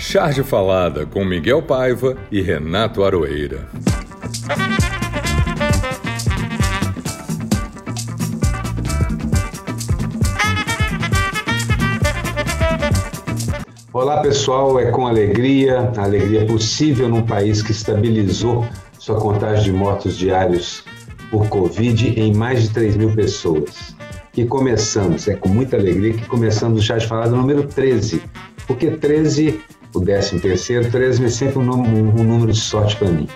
Charge Falada com Miguel Paiva e Renato Aroeira. Olá pessoal, é com alegria, alegria possível num país que estabilizou sua contagem de mortos diários por Covid em mais de 3 mil pessoas. Que começamos, é com muita alegria que começamos o Chá de Falada número 13, porque 13, o 13 terceiro, 13 é sempre um, um, número de sorte para mim.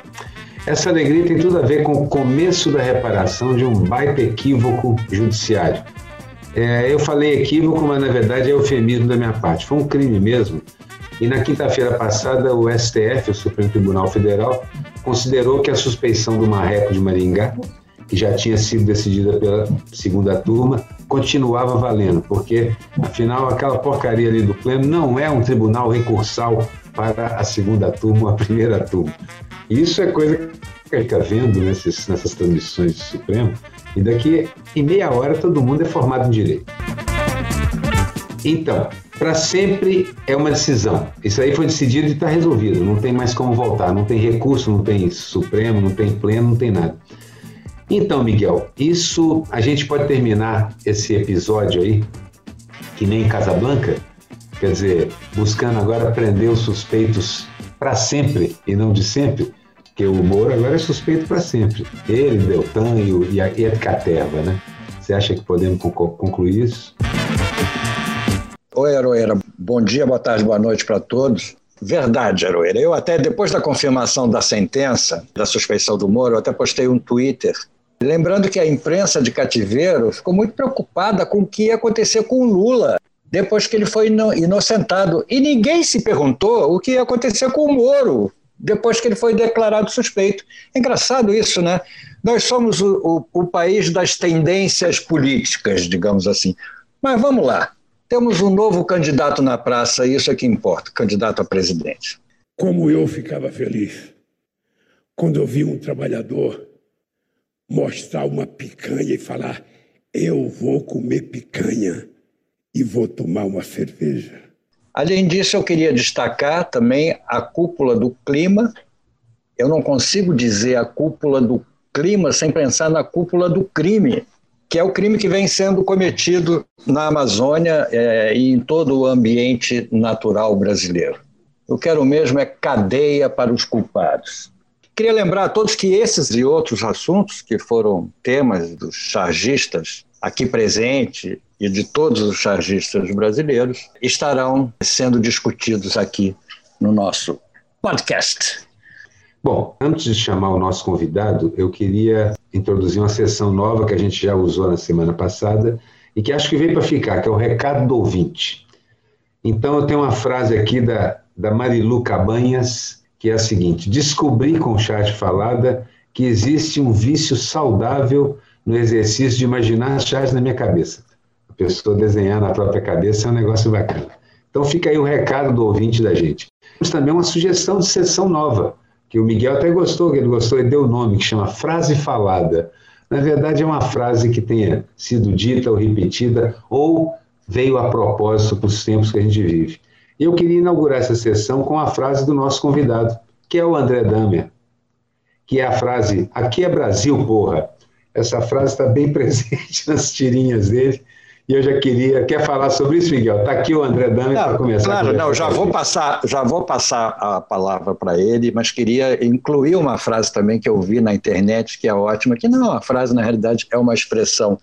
Essa alegria tem tudo a ver com o começo da reparação de um baita equívoco judiciário. É, eu falei equívoco, mas na verdade é eufemismo da minha parte. Foi um crime mesmo. E na quinta-feira passada, o STF, o Supremo Tribunal Federal, considerou que a suspeição do Marreco de Maringá, que já tinha sido decidida pela segunda turma, continuava valendo, porque, afinal, aquela porcaria ali do pleno não é um tribunal recursal para a segunda turma ou a primeira turma. Isso é coisa que a gente está vendo nesses, nessas transmissões do Supremo, e daqui em meia hora todo mundo é formado em direito. Então, para sempre é uma decisão. Isso aí foi decidido e está resolvido. Não tem mais como voltar. Não tem recurso, não tem Supremo, não tem pleno, não tem nada. Então, Miguel, isso a gente pode terminar esse episódio aí, que nem Casablanca, quer dizer, buscando agora prender os suspeitos para sempre e não de sempre, porque o Moro agora é suspeito para sempre. Ele, Deltan e, e a Edcaterva, né? Você acha que podemos concluir isso? Oi, Aroeira. Bom dia, boa tarde, boa noite para todos. Verdade, Aroeira. Eu até, depois da confirmação da sentença, da suspeição do Moro, eu até postei um Twitter Lembrando que a imprensa de cativeiro ficou muito preocupada com o que ia acontecer com Lula depois que ele foi inocentado. E ninguém se perguntou o que ia acontecer com o Moro depois que ele foi declarado suspeito. É engraçado isso, né? Nós somos o, o, o país das tendências políticas, digamos assim. Mas vamos lá. Temos um novo candidato na praça, isso é que importa, candidato a presidente. Como eu ficava feliz quando eu vi um trabalhador mostrar uma picanha e falar: eu vou comer picanha e vou tomar uma cerveja. Além disso, eu queria destacar também a cúpula do clima. Eu não consigo dizer a cúpula do clima sem pensar na cúpula do crime, que é o crime que vem sendo cometido na Amazônia é, e em todo o ambiente natural brasileiro. Eu quero mesmo é cadeia para os culpados. Queria lembrar a todos que esses e outros assuntos que foram temas dos chargistas aqui presente e de todos os chargistas brasileiros estarão sendo discutidos aqui no nosso podcast. Bom, antes de chamar o nosso convidado, eu queria introduzir uma sessão nova que a gente já usou na semana passada e que acho que veio para ficar, que é o recado do ouvinte. Então, eu tenho uma frase aqui da, da Marilu Cabanhas, que é a seguinte: descobri com chat falada que existe um vício saudável no exercício de imaginar chás na minha cabeça. A pessoa desenhar na própria cabeça é um negócio bacana. Então fica aí o recado do ouvinte da gente. Temos também uma sugestão de sessão nova, que o Miguel até gostou, que ele gostou e deu o nome, que chama Frase Falada. Na verdade, é uma frase que tenha sido dita ou repetida, ou veio a propósito para os tempos que a gente vive. E eu queria inaugurar essa sessão com a frase do nosso convidado, que é o André Damer, que é a frase: Aqui é Brasil, porra. Essa frase está bem presente nas tirinhas dele. E eu já queria. Quer falar sobre isso, Miguel? Está aqui o André Damer para começar. Claro, não, já vou, passar, já vou passar a palavra para ele, mas queria incluir uma frase também que eu vi na internet, que é ótima, que não é uma frase, na realidade, é uma expressão.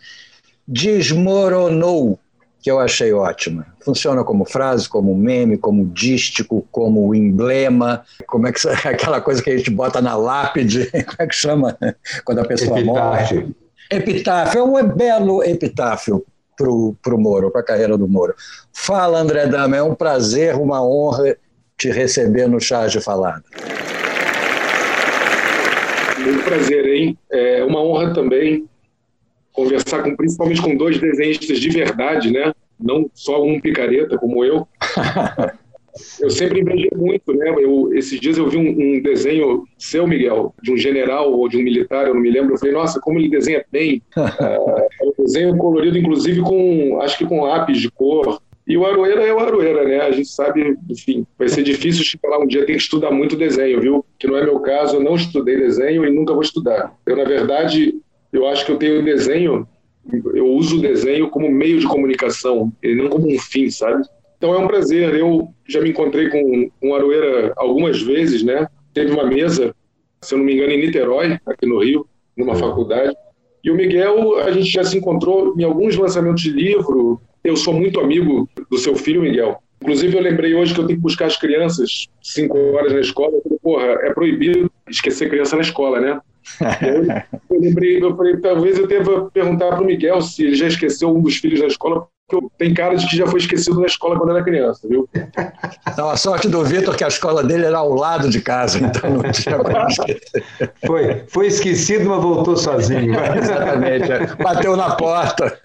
Desmoronou que eu achei ótima. Funciona como frase, como meme, como dístico, como emblema, como é que aquela coisa que a gente bota na lápide, como é que chama quando a pessoa epitáfio. morre? Epitáfio. É um belo epitáfio para o Moro, para a carreira do Moro. Fala, André Dama, é um prazer, uma honra te receber no Chá de Falada. Muito prazer, hein? É uma honra também conversar com, principalmente com dois desenhistas de verdade, né? Não só um picareta como eu. eu sempre invejei muito, né? Eu, esses dias eu vi um, um, desenho seu, Miguel, de um general ou de um militar, eu não me lembro. Eu falei, nossa, como ele desenha bem. é um desenho colorido, inclusive com, acho que com lápis de cor. E o Aroeira é o Aroeira, né? A gente sabe, enfim, vai ser difícil chegar lá um dia, tem que estudar muito desenho, viu? Que não é meu caso, eu não estudei desenho e nunca vou estudar. Eu, na verdade, eu acho que eu tenho desenho, eu uso o desenho como meio de comunicação, e não como um fim, sabe? Então é um prazer. Eu já me encontrei com um Aroeira algumas vezes, né? Teve uma mesa, se eu não me engano, em Niterói, aqui no Rio, numa faculdade. E o Miguel, a gente já se encontrou em alguns lançamentos de livro, eu sou muito amigo do seu filho, Miguel. Inclusive, eu lembrei hoje que eu tenho que buscar as crianças cinco horas na escola. Porra, é proibido esquecer criança na escola, né? Eu lembrei, eu falei, talvez eu deva perguntar para o Miguel se ele já esqueceu um dos filhos na escola, porque tem cara de que já foi esquecido na escola quando era criança, viu? Não, a sorte do Vitor que a escola dele era ao lado de casa, então não tinha como esquecer. Foi, foi esquecido, mas voltou sozinho. Exatamente, é. bateu na porta.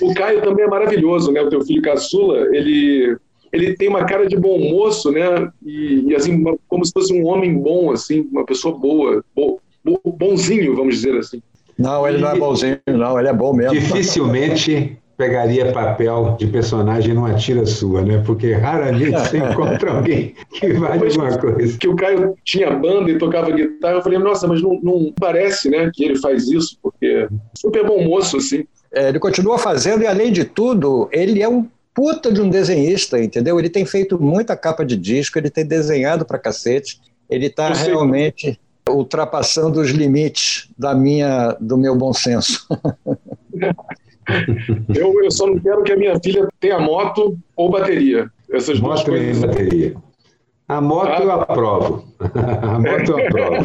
O Caio também é maravilhoso, né? O teu filho caçula, ele ele tem uma cara de bom moço, né? E, e assim, uma, como se fosse um homem bom, assim, uma pessoa boa, bo, bo, bonzinho, vamos dizer assim. Não, ele e, não é bonzinho, não, ele é bom mesmo. Dificilmente pegaria papel de personagem numa tira sua, né? Porque raramente você encontra alguém que vale alguma coisa. Que o Caio tinha banda e tocava guitarra, eu falei, nossa, mas não, não parece, né, que ele faz isso, porque super bom moço, assim. É, ele continua fazendo e, além de tudo, ele é um puta de um desenhista, entendeu? Ele tem feito muita capa de disco, ele tem desenhado pra cacete, ele está realmente ultrapassando os limites da minha, do meu bom senso. eu, eu só não quero que a minha filha tenha moto ou bateria. Essas moto duas coisas. e bateria. A moto ah. eu aprovo. a moto eu aprovo.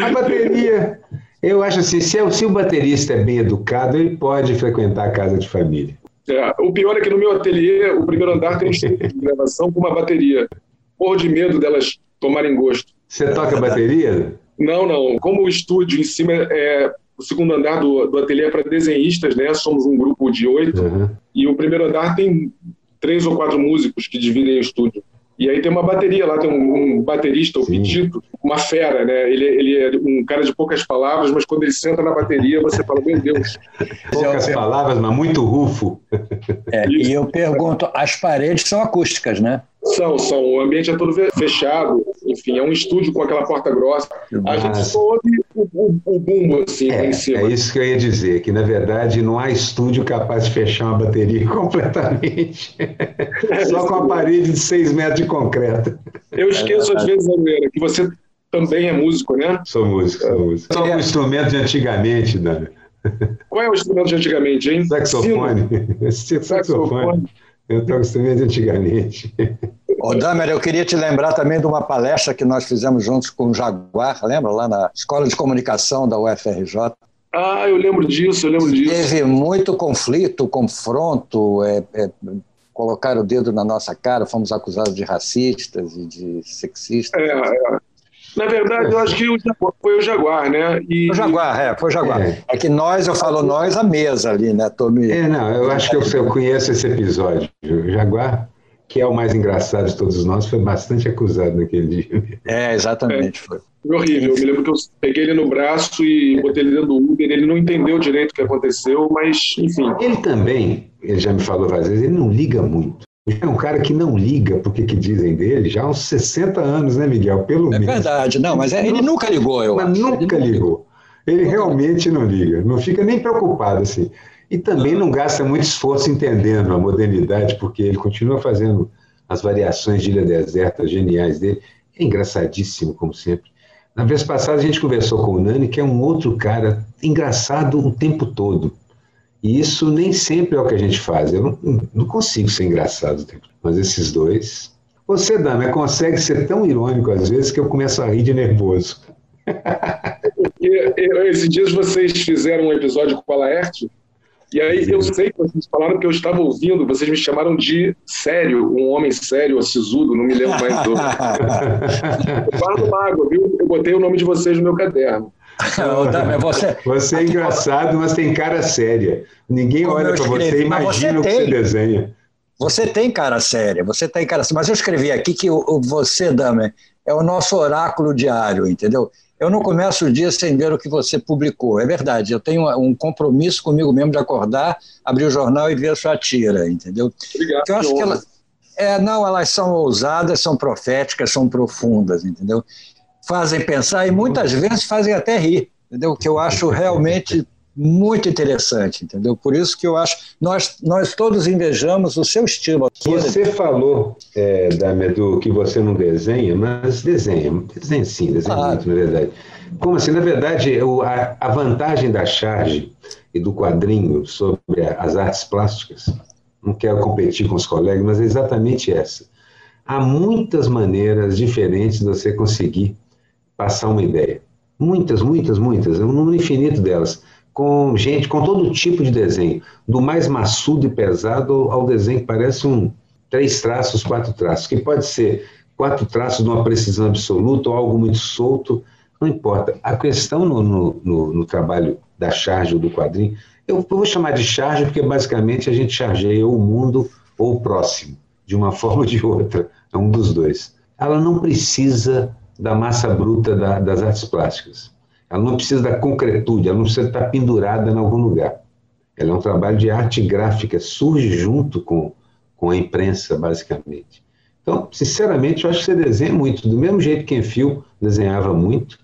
A bateria, eu acho assim, se, é se o baterista é bem educado, ele pode frequentar a casa de família. É, o pior é que no meu ateliê, o primeiro andar tem um de gravação com uma bateria. Porra de medo delas tomarem gosto. Você toca bateria? Não, não. Como o estúdio em cima é o segundo andar do, do ateliê é para desenhistas, né? Somos um grupo de oito. Uhum. E o primeiro andar tem três ou quatro músicos que dividem o estúdio. E aí tem uma bateria lá, tem um, um baterista, o Petito, uma fera, né? Ele, ele é um cara de poucas palavras, mas quando ele senta na bateria, você fala, meu Deus. Poucas palavras, mas muito rufo. É, e eu pergunto, as paredes são acústicas, né? São, são. O ambiente é todo fechado. Enfim, é um estúdio com aquela porta grossa. A gente só ouve o, o, o bumbo, assim, é, em cima. É isso que eu ia dizer, que na verdade não há estúdio capaz de fechar uma bateria completamente. só com a parede de seis metros de concreto. Eu esqueço às vezes, Almeida, que você também é músico, né? Sou músico, sou músico. Só um instrumento de antigamente, Dani. Qual é o instrumento de antigamente, hein? Saxofone. Saxofone. Eu toco instrumento antigamente. Ô, Damer, eu queria te lembrar também de uma palestra que nós fizemos juntos com o Jaguar, lembra? Lá na Escola de Comunicação da UFRJ. Ah, eu lembro disso, eu lembro disso. Teve muito conflito, confronto, é, é, colocaram o dedo na nossa cara, fomos acusados de racistas e de sexistas. É, é. Na verdade, eu acho que foi o Jaguar, né? E... O Jaguar, é, foi o Jaguar. É. é. que nós, eu falo nós, a mesa ali, né? Tô me... É, não, eu acho que eu, eu conheço esse episódio. O Jaguar, que é o mais engraçado de todos nós, foi bastante acusado naquele dia. É, exatamente, é. foi. Foi horrível. Eu me lembro que eu peguei ele no braço e botei ele dentro do Uber. Ele não entendeu direito o que aconteceu, mas, enfim. Ele também, ele já me falou várias vezes, ele não liga muito. É um cara que não liga porque que dizem dele já há uns 60 anos, né, Miguel? Pelo é menos. É verdade, não, mas é, ele nunca ligou, eu Mas acho. nunca ele ligou. Ele realmente não liga, não fica nem preocupado assim. E também não gasta muito esforço entendendo a modernidade, porque ele continua fazendo as variações de Ilha Deserta geniais dele. É engraçadíssimo, como sempre. Na vez passada a gente conversou com o Nani, que é um outro cara engraçado o tempo todo. E isso nem sempre é o que a gente faz. Eu não, não consigo ser engraçado, mas esses dois. Você, Dama, consegue ser tão irônico às vezes que eu começo a rir de nervoso. esses dias vocês fizeram um episódio com a Laerte, e aí eu sei que vocês falaram que eu estava ouvindo, vocês me chamaram de sério, um homem sério, ou sisudo, não me lembro mais do. Guardo água, viu? Eu botei o nome de vocês no meu caderno. Você... você é engraçado, mas tem cara séria. Ninguém Como olha para você e imagina o que você desenha. Você tem cara séria, você tem cara séria. Mas eu escrevi aqui que o, o você, Dame, é o nosso oráculo diário, entendeu? Eu não começo o dia sem ver o que você publicou. É verdade, eu tenho um compromisso comigo mesmo de acordar, abrir o jornal e ver a sua tira, entendeu? Obrigado. eu acho que ela, é, não, elas são ousadas, são proféticas, são profundas, entendeu? Fazem pensar e muitas vezes fazem até rir, entendeu? Que eu acho realmente muito interessante, entendeu? Por isso que eu acho, nós, nós todos invejamos o seu estilo. Você falou, é, Damedo, que você não desenha, mas desenha, desenha sim, desenha ah. muito, na verdade. Como assim? Na verdade, a, a vantagem da charge e do quadrinho sobre as artes plásticas, não quero competir com os colegas, mas é exatamente essa. Há muitas maneiras diferentes de você conseguir passar uma ideia. Muitas, muitas, muitas, um número infinito delas com gente com todo tipo de desenho, do mais maçudo e pesado ao desenho que parece um três traços, quatro traços, que pode ser quatro traços de uma precisão absoluta ou algo muito solto, não importa. A questão no, no, no, no trabalho da charge ou do quadrinho, eu, vou chamar de charge porque basicamente a gente chargeia o mundo ou o próximo, de uma forma ou de outra, é um dos dois. Ela não precisa da massa bruta da, das artes plásticas. Ela não precisa da concretude, ela não precisa estar pendurada em algum lugar. Ela é um trabalho de arte gráfica, surge junto com, com a imprensa, basicamente. Então, sinceramente, eu acho que você desenha muito, do mesmo jeito que Enfio desenhava muito,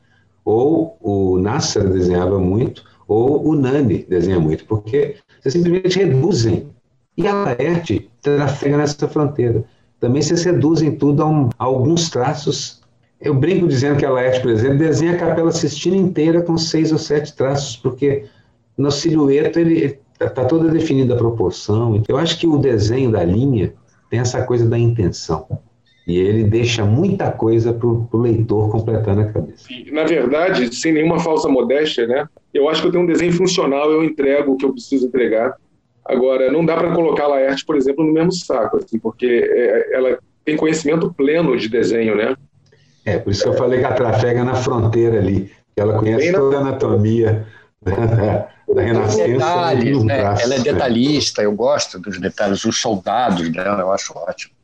ou o Nasser desenhava muito, ou o Nani desenha muito, porque vocês simplesmente reduzem. E a Laerte trafega nessa fronteira. Também vocês reduzem tudo a, um, a alguns traços eu brinco dizendo que a Laerte, por exemplo, desenha a Capela Sistina inteira com seis ou sete traços, porque no silhueta ele está toda definida a proporção. Eu acho que o desenho da linha tem essa coisa da intenção. E ele deixa muita coisa para o leitor completar na cabeça. Na verdade, sem nenhuma falsa modéstia, né? Eu acho que eu tenho um desenho funcional, eu entrego o que eu preciso entregar. Agora, não dá para colocar a Laerte, por exemplo, no mesmo saco, assim, porque é, ela tem conhecimento pleno de desenho, né? É, por isso que eu falei que a trafega na fronteira ali, que ela conhece toda a anatomia da, da Renascença. Detalhes, né? Ela é detalhista, eu gosto dos detalhes, os soldados dela, eu acho ótimo.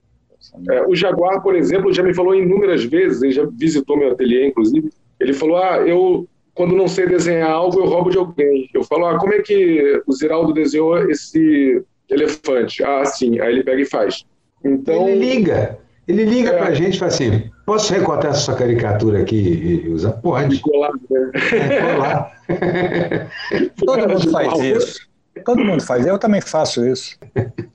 É, o Jaguar, por exemplo, já me falou inúmeras vezes, ele já visitou meu ateliê, inclusive. Ele falou: Ah, eu, quando não sei desenhar algo, eu roubo de alguém. Eu falo: Ah, como é que o Ziraldo desenhou esse elefante? Ah, sim. Aí ele pega e faz. Então, ele liga. Ele liga é. para a gente e fala assim: posso recortar essa sua caricatura aqui e usar? Pode. Colar, né? é, colar. Todo mundo faz isso. Todo mundo faz, eu também faço isso.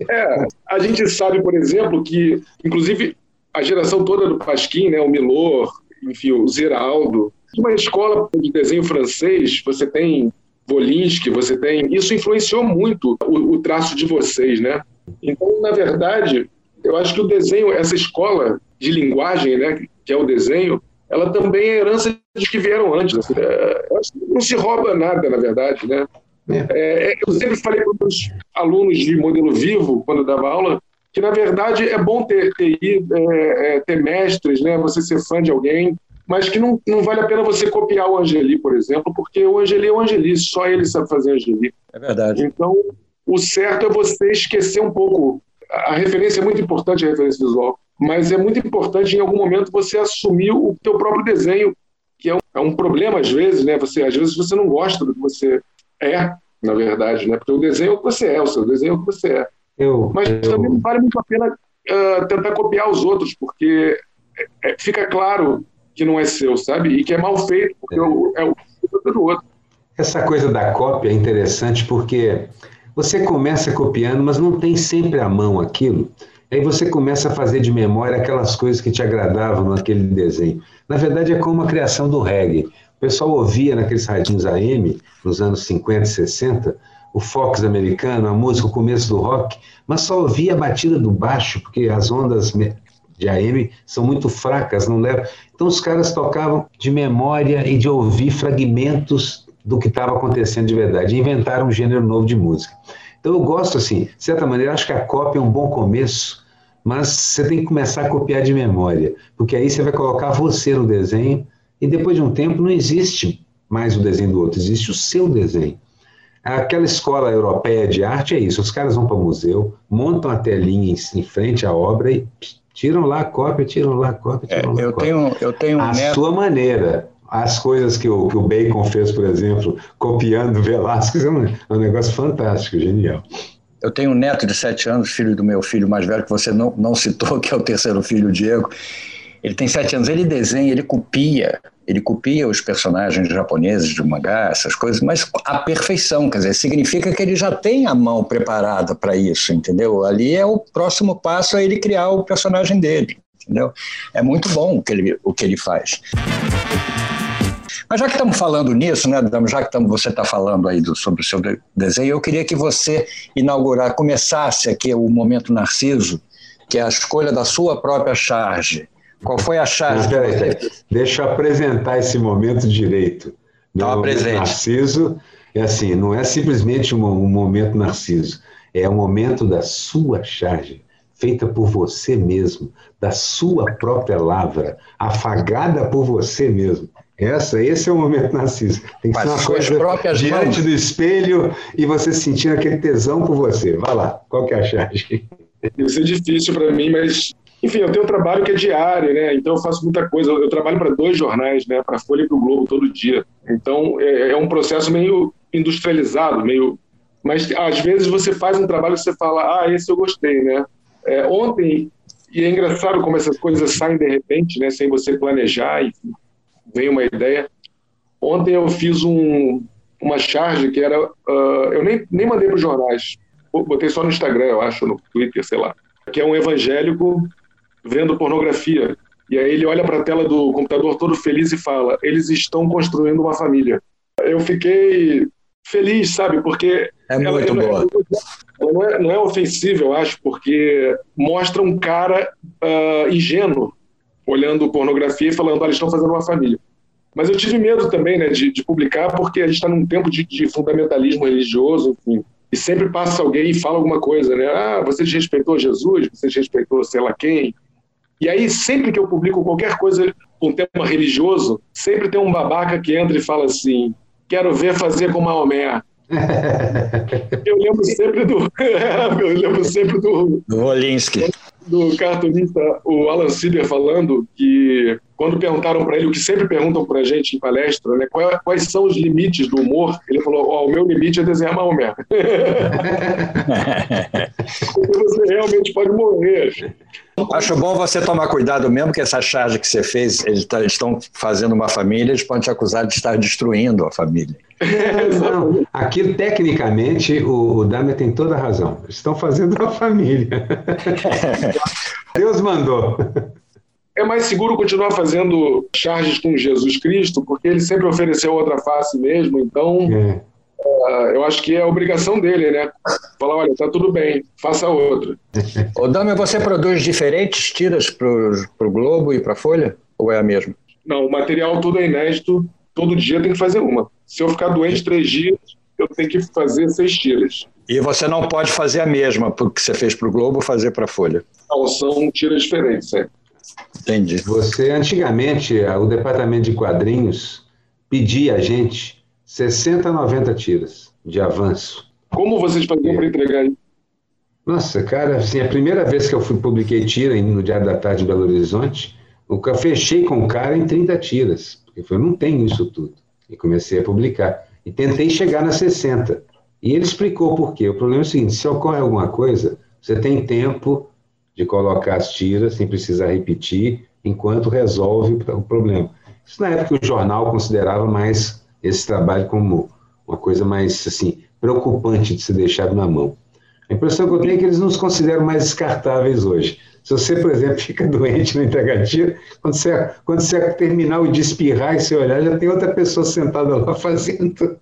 É, a gente sabe, por exemplo, que, inclusive, a geração toda do Pasquim, né, o Milor, enfim, o Ziraldo, uma escola de desenho francês, você tem Volinsky, você tem. Isso influenciou muito o, o traço de vocês, né? Então, na verdade, eu acho que o desenho, essa escola de linguagem, né, que é o desenho, ela também é herança de que vieram antes. Assim, é, não se rouba nada, na verdade, né? É, é eu sempre falei para os alunos de modelo vivo, quando eu dava aula, que na verdade é bom ter, ter, é, é, ter mestres, né? Você ser fã de alguém, mas que não, não vale a pena você copiar o Angeli, por exemplo, porque o Angeli é o Angeli, só ele sabe fazer Angeli. É verdade. Então, o certo é você esquecer um pouco a referência é muito importante, a referência visual, mas é muito importante em algum momento você assumir o teu próprio desenho, que é um, é um problema às vezes, né? Você às vezes você não gosta do que você é, na verdade, né? Porque o desenho é o que você é, o seu desenho é o que você é. Eu, mas eu... também não vale muito a pena uh, tentar copiar os outros, porque é, é, fica claro que não é seu, sabe? E que é mal feito, porque é, o, é o do outro. Essa coisa da cópia é interessante porque você começa copiando, mas não tem sempre à mão aquilo. Aí você começa a fazer de memória aquelas coisas que te agradavam naquele desenho. Na verdade, é como a criação do reggae. O pessoal ouvia naqueles radinhos AM, nos anos 50 e 60, o Fox americano, a música, o começo do rock, mas só ouvia a batida do baixo, porque as ondas de AM são muito fracas, não levam. Então os caras tocavam de memória e de ouvir fragmentos do que estava acontecendo de verdade. Inventaram um gênero novo de música. Então eu gosto assim, de certa maneira, acho que a cópia é um bom começo, mas você tem que começar a copiar de memória, porque aí você vai colocar você no desenho e depois de um tempo não existe mais o desenho do outro, existe o seu desenho. Aquela escola europeia de arte é isso, os caras vão para o museu, montam a telinha em, frente à obra e tiram lá a cópia, tiram lá a cópia, tiram é, lá a cópia. Tenho, eu tenho a neto... sua maneira, as coisas que o, que o Bacon fez, por exemplo, copiando Velázquez, é um, é um negócio fantástico, genial. Eu tenho um neto de sete anos, filho do meu filho mais velho, que você não, não citou, que é o terceiro filho, o Diego. Ele tem sete anos, ele desenha, ele copia, ele copia os personagens japoneses de mangá, essas coisas, mas à perfeição, quer dizer, significa que ele já tem a mão preparada para isso, entendeu? Ali é o próximo passo, é ele criar o personagem dele, entendeu? É muito bom o que ele, o que ele faz. Mas já que estamos falando nisso, né, já que estamos, você está falando aí do, sobre o seu desenho, eu queria que você inaugurar, começasse aqui o momento Narciso, que é a escolha da sua própria charge. Qual foi a charge? Não, peraí, Deixa eu apresentar esse momento direito. Não, presente. Narciso é assim, não é simplesmente um, um momento Narciso, é o um momento da sua charge feita por você mesmo, da sua própria lavra, afagada por você mesmo. Essa, esse é o momento narciso. Tem que Mas ser uma coisa próprias diante mãos. do espelho e você sentindo aquele tesão por você. Vai lá, qual que é a charge? Isso é difícil para mim, mas enfim, eu tenho um trabalho que é diário, né? Então eu faço muita coisa. Eu trabalho para dois jornais, né? Para a Folha e para o Globo todo dia. Então é, é, um processo meio industrializado, meio. Mas às vezes você faz um trabalho que você fala, ah, esse eu gostei, né? É, ontem e é engraçado como essas coisas saem de repente, né? Sem você planejar, enfim veio uma ideia. Ontem eu fiz um, uma charge que era. Uh, eu nem, nem mandei para os jornais, botei só no Instagram, eu acho, no Twitter, sei lá. Que é um evangélico vendo pornografia. E aí ele olha para a tela do computador todo feliz e fala: eles estão construindo uma família. Eu fiquei feliz, sabe? Porque. É muito ela, boa. Ela não, é, não é ofensiva, eu acho, porque mostra um cara uh, ingênuo olhando pornografia e falando, olha, estão fazendo uma família. Mas eu tive medo também né, de, de publicar, porque a gente está num tempo de, de, fundamentalismo religioso, enfim, e sempre passa alguém e fala alguma coisa, né? Ah, você desrespeitou Jesus, você desrespeitou sei lá quem. E aí, sempre que eu publico qualquer coisa com tema religioso, sempre tem um babaca que entra e fala assim: quero ver fazer com Maomé. eu lembro sempre do. eu lembro sempre do. Do Wolinski do cartunista, o Alan Sieber, falando que quando perguntaram para ele o que sempre perguntam para a gente em palestra, né, quais são os limites do humor, ele falou: oh, o meu limite é desenhar Maomé. você realmente pode morrer. Acho bom você tomar cuidado mesmo que essa charge que você fez, eles tá, estão fazendo uma família, eles podem te acusar de estar destruindo a família. Não, aqui tecnicamente o, o Dahmer tem toda a razão. Estão fazendo uma família. Deus mandou. É mais seguro continuar fazendo charges com Jesus Cristo, porque ele sempre ofereceu outra face mesmo, então é. uh, eu acho que é obrigação dele, né? Falar, olha, tá tudo bem, faça outra. Ô Dami, você produz diferentes tiras para o Globo e para a Folha? Ou é a mesma? Não, o material tudo é inédito, todo dia tem que fazer uma. Se eu ficar doente três dias, eu tenho que fazer seis tiras. E você não pode fazer a mesma que você fez para o Globo fazer para a Folha? Não, são tiras diferentes, é. Entendi. Você, antigamente, o departamento de quadrinhos pedia a gente 60, 90 tiras de avanço. Como vocês faziam é. para entregar isso? Nossa, cara, assim, a primeira vez que eu fui, publiquei tira no Diário da Tarde em Belo Horizonte, eu fechei com o cara em 30 tiras. Eu falei, não tem isso tudo. E comecei a publicar. E tentei chegar nas 60. E ele explicou por quê. O problema é o seguinte: se ocorre alguma coisa, você tem tempo de colocar as tiras sem precisar repetir, enquanto resolve o problema. Isso na época o jornal considerava mais esse trabalho como uma coisa mais assim preocupante de ser deixado na mão. A impressão que eu tenho é que eles nos consideram mais descartáveis hoje. Se você, por exemplo, fica doente no entregatiro, quando você, quando você terminar o de espirrar e você olhar, já tem outra pessoa sentada lá fazendo.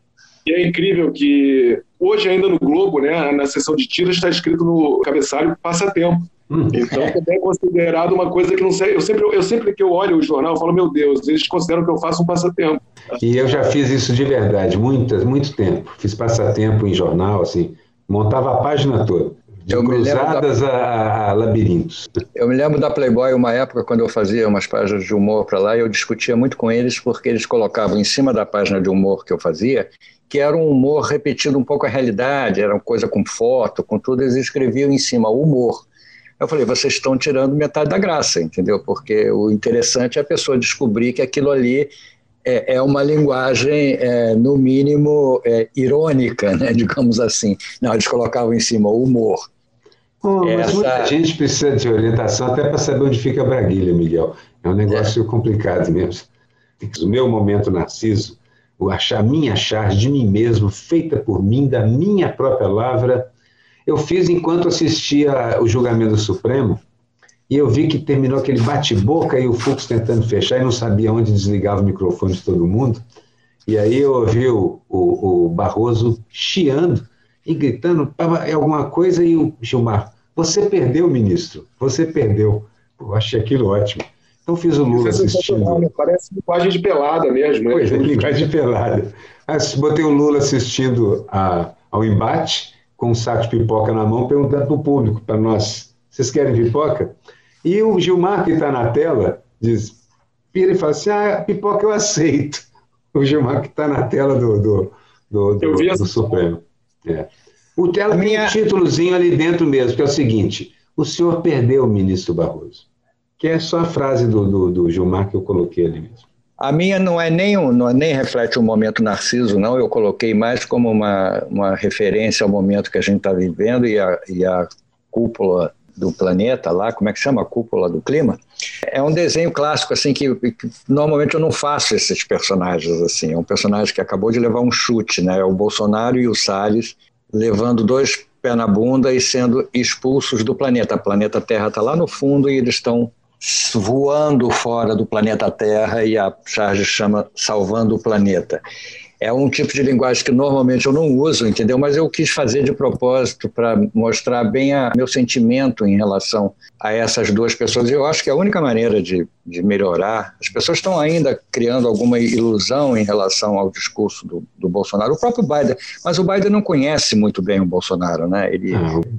E é incrível que hoje ainda no Globo, né, na seção de tiras está escrito no cabeçalho passatempo. Hum. Então também é considerado uma coisa que não sei. Eu sempre, eu sempre que eu olho o jornal, eu falo, meu Deus, eles consideram que eu faço um passatempo. E eu já fiz isso de verdade, muitas, muito tempo. Fiz passatempo em jornal, assim, montava a página toda. De eu cruzadas da... a, a, labirintos. Eu me lembro da Playboy uma época quando eu fazia umas páginas de humor para lá e eu discutia muito com eles porque eles colocavam em cima da página de humor que eu fazia que era um humor repetindo um pouco a realidade, era uma coisa com foto, com tudo, eles escreviam em cima humor. Eu falei, vocês estão tirando metade da graça, entendeu? Porque o interessante é a pessoa descobrir que aquilo ali é, é uma linguagem, é, no mínimo, é, irônica, né, digamos assim. Não, eles colocavam em cima o humor. Oh, mas Essa... muita gente precisa de orientação até para saber onde fica a Braguilha, Miguel. É um negócio é. complicado mesmo. O meu momento narciso, o achar minha charge de mim mesmo, feita por mim, da minha própria lavra, eu fiz enquanto assistia o julgamento do Supremo, e eu vi que terminou aquele bate-boca e o Fux tentando fechar e não sabia onde desligava o microfone de todo mundo. E aí eu ouvi o, o, o Barroso chiando e gritando alguma coisa e o Gilmar, você perdeu, ministro, você perdeu. Pô, achei aquilo ótimo. Então fiz o Lula Isso é assistindo. Né? Parece linguagem de pelada mesmo. Pois é, linguagem de pelada. Botei o Lula assistindo a, ao embate, com um saco de pipoca na mão, perguntando para o público, para nós, vocês querem pipoca? E o Gilmar, que está na tela, diz, vira e fala assim, ah, pipoca eu aceito. O Gilmar, que está na tela do, do, do, do, do Supremo. É. O tem minha... um títulozinho ali dentro mesmo, que é o seguinte: o senhor perdeu o ministro Barroso. Que é só a frase do, do, do Gilmar que eu coloquei ali mesmo. A minha não é nem, não é nem reflete o um momento narciso, não. Eu coloquei mais como uma, uma referência ao momento que a gente está vivendo e a, e a cúpula do planeta lá, como é que chama? A cúpula do clima. É um desenho clássico, assim, que, que, normalmente eu não faço esses personagens, assim. É um personagem que acabou de levar um chute, né? É o Bolsonaro e o Salles levando dois pés na bunda e sendo expulsos do planeta. O planeta Terra está lá no fundo e eles estão voando fora do planeta Terra e a charge chama Salvando o Planeta é um tipo de linguagem que normalmente eu não uso, entendeu? Mas eu quis fazer de propósito para mostrar bem a meu sentimento em relação a essas duas pessoas. Eu acho que é a única maneira de, de melhorar, as pessoas estão ainda criando alguma ilusão em relação ao discurso do, do Bolsonaro, o próprio Biden, mas o Biden não conhece muito bem o Bolsonaro, né? Ele...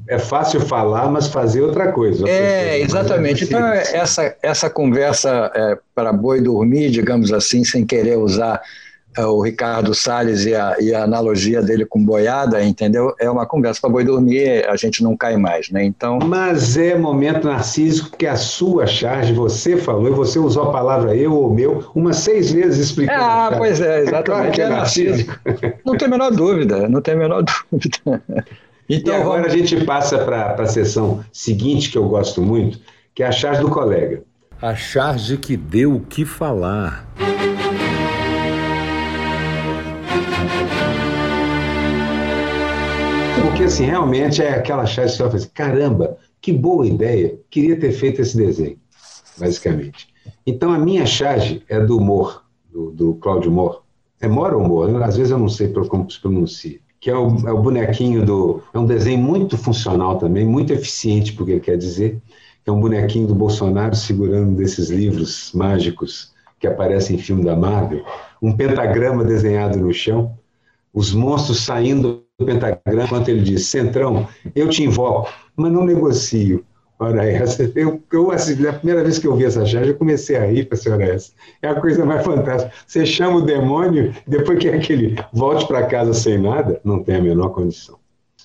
é fácil falar, mas fazer outra coisa. É, exatamente. Então, essa, essa conversa é, para boi dormir, digamos assim, sem querer usar é, o Ricardo Salles e a, e a, analogia dele com boiada, entendeu? É uma conversa para boi dormir, a gente não cai mais, né? Então. Mas é momento narcísico que a sua charge, você falou, e você usou a palavra eu ou meu umas seis vezes explicando. Ah, pois é, exatamente. É claro que é, é narcísico. Não tem a menor dúvida, não tem a menor dúvida. Então, e agora vamos... a gente passa para a sessão seguinte, que eu gosto muito, que é a charge do colega. A charge que deu o que falar. Porque, assim, realmente é aquela chave que fala assim, caramba, que boa ideia, queria ter feito esse desenho, basicamente. Então, a minha charge é do Moore, do, do Cláudio Moore. É Moore ou Moore? Às vezes eu não sei como se pronuncia. Que é o, é o bonequinho do... É um desenho muito funcional também, muito eficiente, porque ele quer dizer. É um bonequinho do Bolsonaro segurando um desses livros mágicos que aparecem em filme da Marvel. Um pentagrama desenhado no chão. Os monstros saindo do pentagrama, enquanto ele diz, Centrão, eu te invoco, mas não negocio. Ora essa, eu, eu assim, a primeira vez que eu vi essa charge, eu comecei a rir para a senhora essa. É a coisa mais fantástica. Você chama o demônio, depois que é aquele volte para casa sem nada, não tem a menor condição.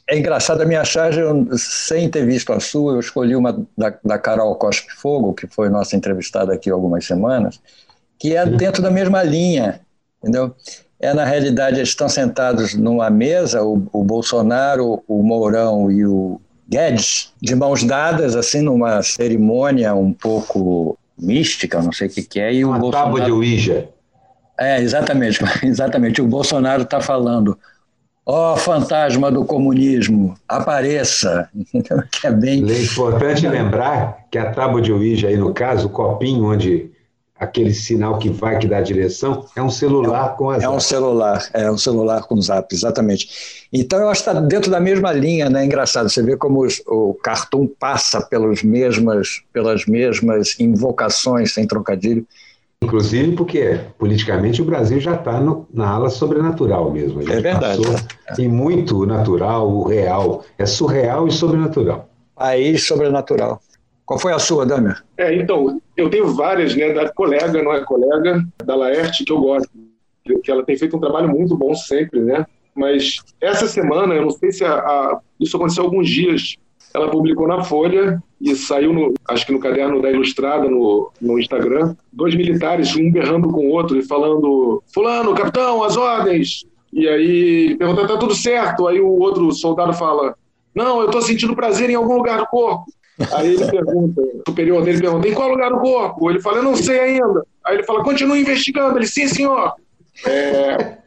É engraçado, a minha charge, eu, sem ter visto a sua, eu escolhi uma da, da Carol Cospe Fogo, que foi nossa entrevistada aqui algumas semanas, que é dentro da mesma linha, entendeu? É, na realidade, eles estão sentados numa mesa, o, o Bolsonaro, o Mourão e o Guedes, de mãos dadas, assim, numa cerimônia um pouco mística, não sei o que, que é. E uma o Bolsonaro... tábua de Ouija. É, exatamente, exatamente. O Bolsonaro está falando, ó oh, fantasma do comunismo, apareça. que é bem... É importante lembrar que a tábua de Ouija aí, no caso, o copinho onde aquele sinal que vai, que dá a direção, é um celular com as É um celular, é um celular com zap, exatamente. Então, eu acho que está dentro da mesma linha, né? Engraçado, você vê como os, o cartoon passa pelos mesmas, pelas mesmas invocações, sem trocadilho. Inclusive porque, politicamente, o Brasil já está na ala sobrenatural mesmo. é verdade. E muito natural, o real. É surreal e sobrenatural. País sobrenatural. Qual foi a sua, Damer? É, então, eu tenho várias, né, da colega, não é colega, da Laerte, que eu gosto, que ela tem feito um trabalho muito bom sempre, né? Mas essa semana, eu não sei se a, a, isso aconteceu alguns dias ela publicou na Folha e saiu, no, acho que no caderno da Ilustrada, no, no Instagram, dois militares, um berrando com o outro e falando: Fulano, capitão, as ordens! E aí pergunta: tá tudo certo? Aí o outro soldado fala: Não, eu estou sentindo prazer em algum lugar do corpo. Aí ele pergunta, o superior dele pergunta: Em qual lugar do corpo? Ele fala: Eu não sei ainda. Aí ele fala: Continue investigando. Ele: Sim, senhor. É,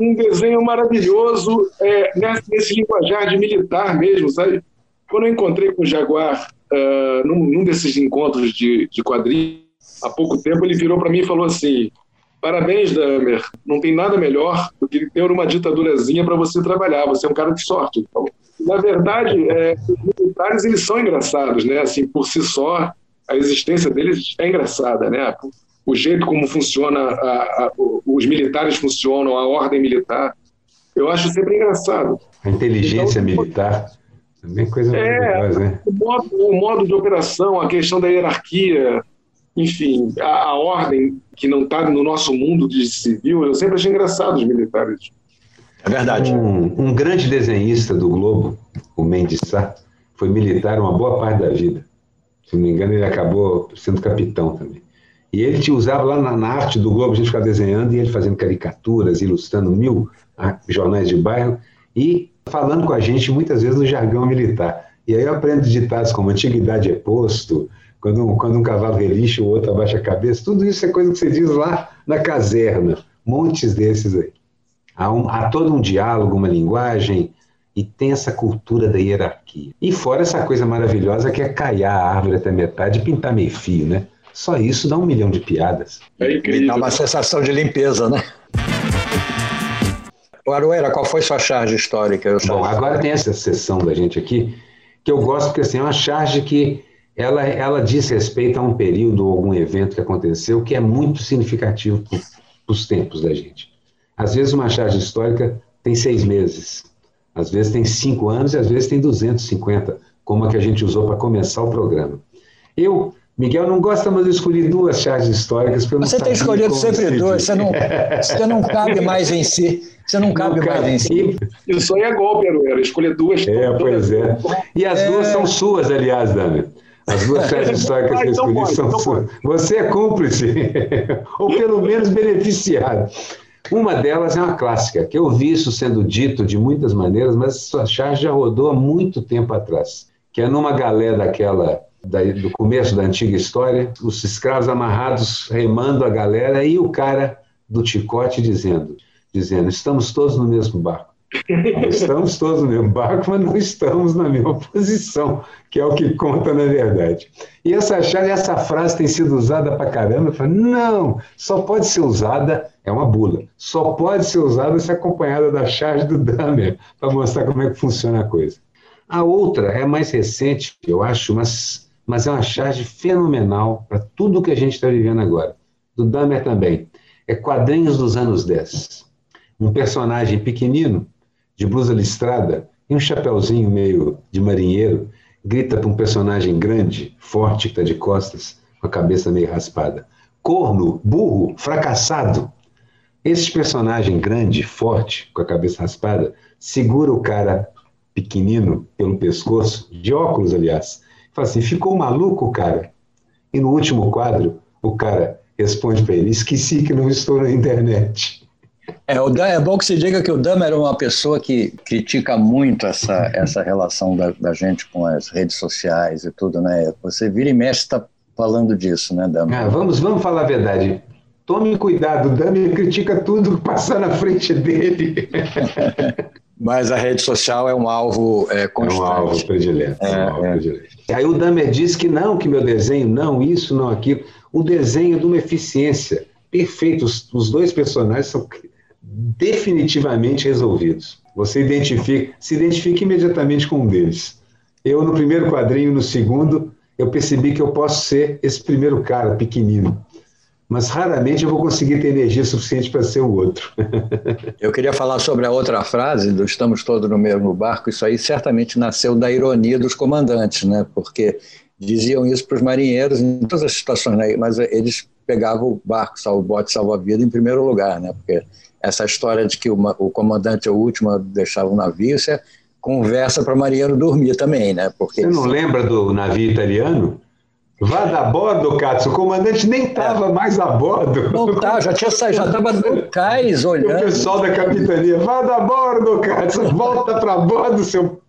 um desenho maravilhoso é, nesse, nesse linguajar de militar mesmo, sabe? Quando eu encontrei com o Jaguar uh, num, num, desses encontros de, de quadrinhos, há pouco tempo, ele virou para mim e falou assim: Parabéns, Damer, não tem nada melhor do que ter uma ditadurazinha para você trabalhar, você é um cara de sorte. Então, na verdade, é, os militares eles são engraçados, né? Assim, por si só, a existência deles é engraçada, né? O jeito como funciona, a, a, os militares funcionam, a ordem militar, eu acho sempre engraçado. A inteligência então, militar. Também coisa é, maravilhosa, né? O modo, o modo, de operação, a questão da hierarquia, enfim, a, a ordem que não está no nosso mundo de civil, eu sempre achei engraçado os militares. É verdade. Um, um grande desenhista do Globo, o Mendes Sá, foi militar uma boa parte da vida. Se não me engano, ele acabou sendo capitão também. E ele te usava lá na, na, arte do Globo, a gente ficava desenhando e ele fazendo caricaturas, ilustrando mil ah, jornais de bairro e falando com a gente muitas vezes no jargão militar. E aí eu aprendo ditados como antiguidade é posto, quando um, quando um cavalo relincha, o outro abaixa a cabeça, tudo isso é coisa que você diz lá na caserna, montes desses aí. Há, um, há todo um diálogo, uma linguagem, e tem essa cultura da hierarquia. E fora essa coisa maravilhosa que é caiar a árvore até metade e pintar meio fio, né? Só isso dá um milhão de piadas. É incrível. dá uma sensação de limpeza, né? Aruera, qual foi sua charge histórica? Bom, agora tem essa sessão da gente aqui, que eu gosto porque assim, é uma charge que ela, ela diz respeito a um período ou algum evento que aconteceu que é muito significativo para os tempos da gente. Às vezes uma charge histórica tem seis meses, às vezes tem cinco anos e às vezes tem 250, como a que a gente usou para começar o programa. Eu Miguel não gosta, mas eu escolhi duas charges históricas. Você tem escolhido sempre duas, você não, você não cabe mais em si. Você não cabe, não mais em si. Isso aí é golpe, Aruera, escolher duas. É, pois é. E as é... duas são suas, aliás, Dani. As duas charges históricas que eu então escolhi então são então suas. Você é cúmplice, ou pelo menos beneficiado. Uma delas é uma clássica, que eu vi isso sendo dito de muitas maneiras, mas essa charge já rodou há muito tempo atrás, que é numa galé daquela do começo da antiga história, os escravos amarrados remando a galera e o cara do chicote dizendo, dizendo, estamos todos no mesmo barco. Estamos todos no mesmo barco, mas não estamos na mesma posição, que é o que conta na verdade. E essa, essa frase tem sido usada para caramba. Eu falo, não, só pode ser usada, é uma bula, só pode ser usada se acompanhada da charge do Dahmer, para mostrar como é que funciona a coisa. A outra é mais recente, eu acho, mas mas é uma charge fenomenal para tudo que a gente está vivendo agora. Do Dahmer também. É quadrinhos dos anos 10. Um personagem pequenino, de blusa listrada e um chapéuzinho meio de marinheiro, grita para um personagem grande, forte, que está de costas, com a cabeça meio raspada. Corno, burro, fracassado. Esse personagem grande, forte, com a cabeça raspada, segura o cara pequenino pelo pescoço, de óculos, aliás, Fala assim, ficou maluco, cara? E no último quadro, o cara responde para ele: esqueci que não estou na internet. É, o Dan, é bom que se diga que o Dama era uma pessoa que critica muito essa, essa relação da, da gente com as redes sociais e tudo, né? Você vira e mexe está falando disso, né, Dama? Ah, vamos, vamos falar a verdade. Tome cuidado, o Dama critica tudo que passa na frente dele. Mas a rede social é um alvo é, constante. É um alvo predileto. É, um alvo é. predileto. Aí o Damer disse que não, que meu desenho, não, isso, não, aquilo. O desenho é de uma eficiência perfeita. Os, os dois personagens são definitivamente resolvidos. Você identifica, se identifica imediatamente com um deles. Eu, no primeiro quadrinho, no segundo, eu percebi que eu posso ser esse primeiro cara, pequenino mas raramente eu vou conseguir ter energia suficiente para ser o outro. eu queria falar sobre a outra frase do estamos todos no mesmo barco. Isso aí certamente nasceu da ironia dos comandantes, né? Porque diziam isso para os marinheiros em todas as situações, né? mas eles pegavam o barco, o bote salva-vida em primeiro lugar, né? Porque essa história de que o, o comandante é o último a deixar o navio, isso é conversa para Mariano dormir também, né? Porque Você não lembra do navio italiano? Vá da bordo, Katsu. O comandante nem estava é. mais a bordo. Não tá, já tinha saído, já estava no cais olhando. O pessoal da capitania, vá da bordo, Katsu. Volta para bordo, seu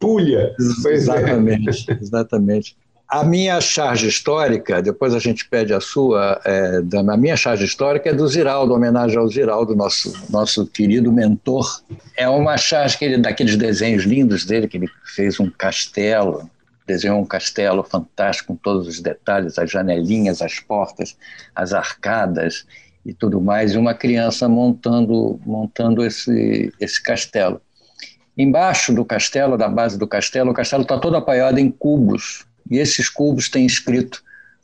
pulha. É. Exatamente, é. exatamente. A minha charge histórica, depois a gente pede a sua, é, a minha charge histórica é do Ziraldo, homenagem ao Ziraldo, nosso, nosso querido mentor. É uma charge que ele, daqueles desenhos lindos dele, que ele fez um castelo, desenhou um castelo fantástico com todos os detalhes, as janelinhas, as portas, as arcadas e tudo mais, e uma criança montando, montando esse, esse castelo. Embaixo do castelo, da base do castelo, o castelo está todo apoiado em cubos, e esses cubos têm escrito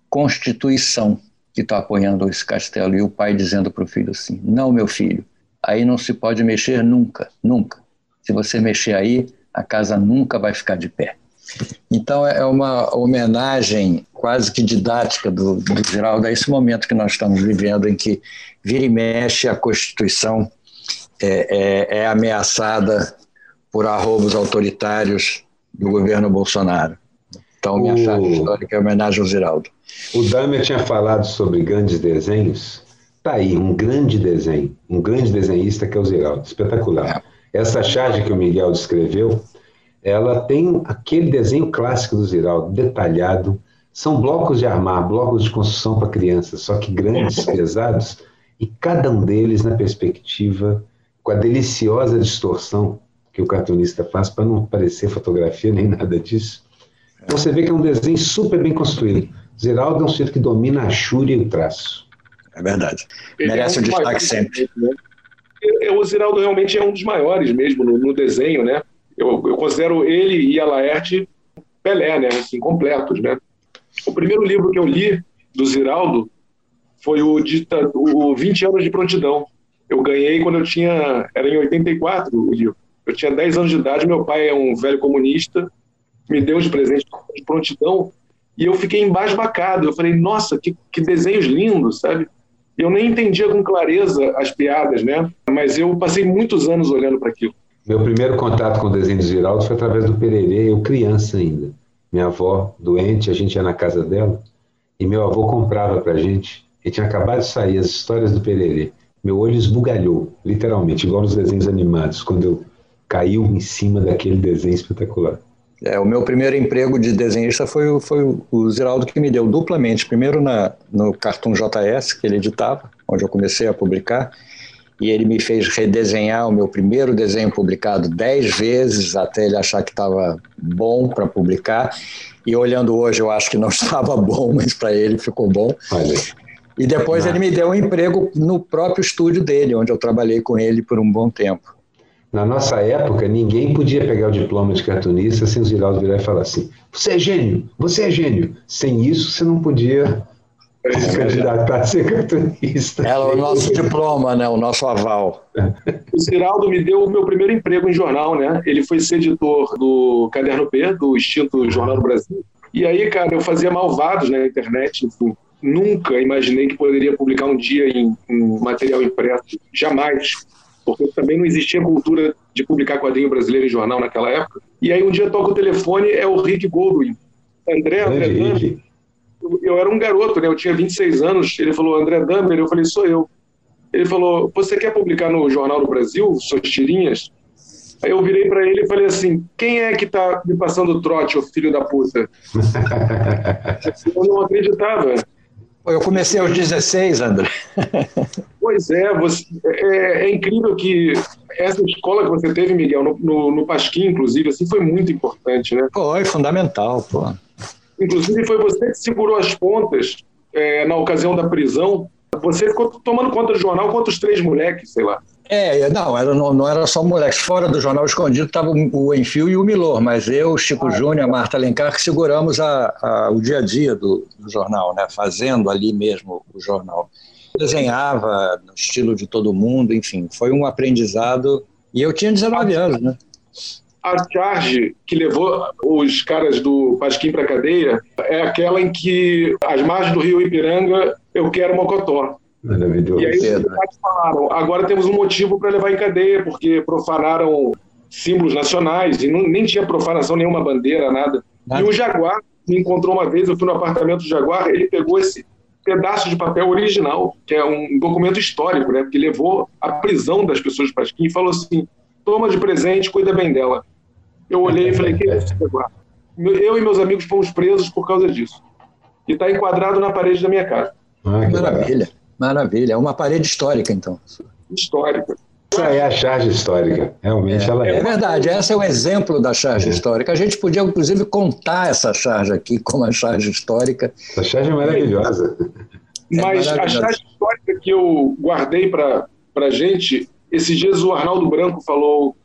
Constituição, que está apoiando esse castelo. E o pai dizendo para o filho assim: Não, meu filho, aí não se pode mexer nunca, nunca. Se você mexer aí, a casa nunca vai ficar de pé. Então é uma homenagem quase que didática do, do Geraldo a esse momento que nós estamos vivendo, em que vira e mexe a Constituição é, é, é ameaçada por arrobos autoritários do governo Bolsonaro. Então, minha o... charge histórica é homenagem ao Ziraldo. O Damer tinha falado sobre grandes desenhos. Tá aí, um grande desenho, um grande desenhista que é o Ziraldo, espetacular. É. Essa charge que o Miguel descreveu, ela tem aquele desenho clássico do Ziraldo, detalhado. São blocos de armar, blocos de construção para crianças, só que grandes, pesados, e cada um deles na perspectiva, com a deliciosa distorção que o cartunista faz para não parecer fotografia nem nada disso. Então você vê que é um desenho super bem construído. Zeraldo é um sujeito que domina a chúria e o traço. É verdade. Ele Merece é um destaque sempre. Né? O Zeraldo realmente é um dos maiores mesmo no, no desenho, né? Eu, eu, considero ele e a Laerte Pelé, né? Assim, completos, né? O primeiro livro que eu li do Ziraldo foi o, dita, o 20 anos de prontidão. Eu ganhei quando eu tinha. Era em 84 o livro. Eu tinha 10 anos de idade, meu pai é um velho comunista me deu de presente de prontidão, e eu fiquei embasbacado. Eu falei, nossa, que, que desenhos lindos, sabe? Eu nem entendia com clareza as piadas, né? Mas eu passei muitos anos olhando para aquilo. Meu primeiro contato com o desenho de Giraldo foi através do Pererê, eu criança ainda. Minha avó, doente, a gente ia na casa dela e meu avô comprava para gente. E tinha acabado de sair as histórias do Pererê. Meu olho esbugalhou, literalmente, igual nos desenhos animados, quando eu caiu em cima daquele desenho espetacular. É, o meu primeiro emprego de desenhista foi, foi o Ziraldo que me deu duplamente. Primeiro na, no Cartoon JS, que ele editava, onde eu comecei a publicar, e ele me fez redesenhar o meu primeiro desenho publicado dez vezes, até ele achar que estava bom para publicar. E olhando hoje, eu acho que não estava bom, mas para ele ficou bom. E depois ele me deu um emprego no próprio estúdio dele, onde eu trabalhei com ele por um bom tempo. Na nossa época, ninguém podia pegar o diploma de cartunista sem o Ziraldo virar e falar assim: você é gênio, você é gênio. Sem isso, você não podia se candidatar a ser cartunista. Era o nosso diploma, né? o nosso aval. O Ziraldo me deu o meu primeiro emprego em jornal, né? Ele foi ser editor do Caderno P, do extinto Jornal do Brasil. E aí, cara, eu fazia malvados na internet, enfim. Nunca imaginei que poderia publicar um dia em, em material impresso. Jamais porque também não existia cultura de publicar quadrinho brasileiro em jornal naquela época. E aí um dia toca o telefone, é o Rick Goldwyn. André, André Dummer. Eu era um garoto, né? eu tinha 26 anos. Ele falou, André Dummer, eu falei, sou eu. Ele falou, você quer publicar no Jornal do Brasil suas tirinhas? Aí eu virei para ele e falei assim: quem é que tá me passando trote, ô filho da puta? eu não acreditava. Eu comecei aos 16, André. Pois é, você, é, é, incrível que essa escola que você teve, Miguel, no, no, no Pasquim, inclusive, assim, foi muito importante, né? Foi fundamental, pô. Inclusive, foi você que segurou as pontas é, na ocasião da prisão. Você ficou tomando conta do jornal contra os três moleques, sei lá. É, não, era, não, não era só moleques. Fora do jornal escondido estava o Enfio e o Milor, mas eu, Chico ah, Júnior, a Marta Alencar, que seguramos a, a, o dia a dia do, do, jornal, né? fazendo ali mesmo o jornal. Desenhava no estilo de todo mundo, enfim, foi um aprendizado. E eu tinha 19 anos, né? A charge que levou os caras do Pasquim para a cadeia é aquela em que, às margens do rio Ipiranga, eu quero Mocotó. Maravilhoso. E aí os falaram, agora temos um motivo para levar em cadeia, porque profanaram símbolos nacionais, e não, nem tinha profanação nenhuma bandeira, nada. nada. E o Jaguar me encontrou uma vez, eu fui no apartamento do Jaguar, ele pegou esse pedaço de papel original, que é um documento histórico, né? Porque levou à prisão das pessoas de Pasquim e falou assim: toma de presente, cuida bem dela. Eu olhei e falei: que é isso, Jaguar? Eu e meus amigos fomos presos por causa disso. E está enquadrado na parede da minha casa. Ah, maravilha, maravilha. É uma parede histórica, então. Histórica. Essa é a charge histórica, realmente é, ela é. É verdade, esse é o exemplo da charge é. histórica. A gente podia, inclusive, contar essa charge aqui como a charge histórica. Essa charge é maravilhosa. Mas é a charge histórica que eu guardei para a gente, esses dias o Arnaldo Branco falou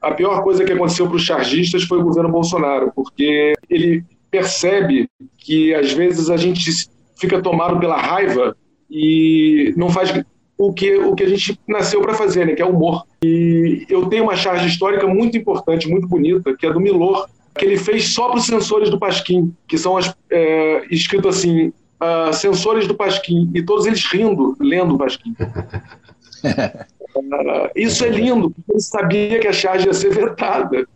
a pior coisa que aconteceu para os chargistas foi o governo Bolsonaro, porque ele percebe que às vezes a gente fica tomado pela raiva e não faz o que, o que a gente nasceu para fazer, né, que é humor. E eu tenho uma charge histórica muito importante, muito bonita, que é do Milor, que ele fez só para os sensores do Pasquim, que são as, é, escrito assim, uh, sensores do Pasquim, e todos eles rindo, lendo o Pasquim. uh, isso é lindo, porque ele sabia que a charge ia ser vetada.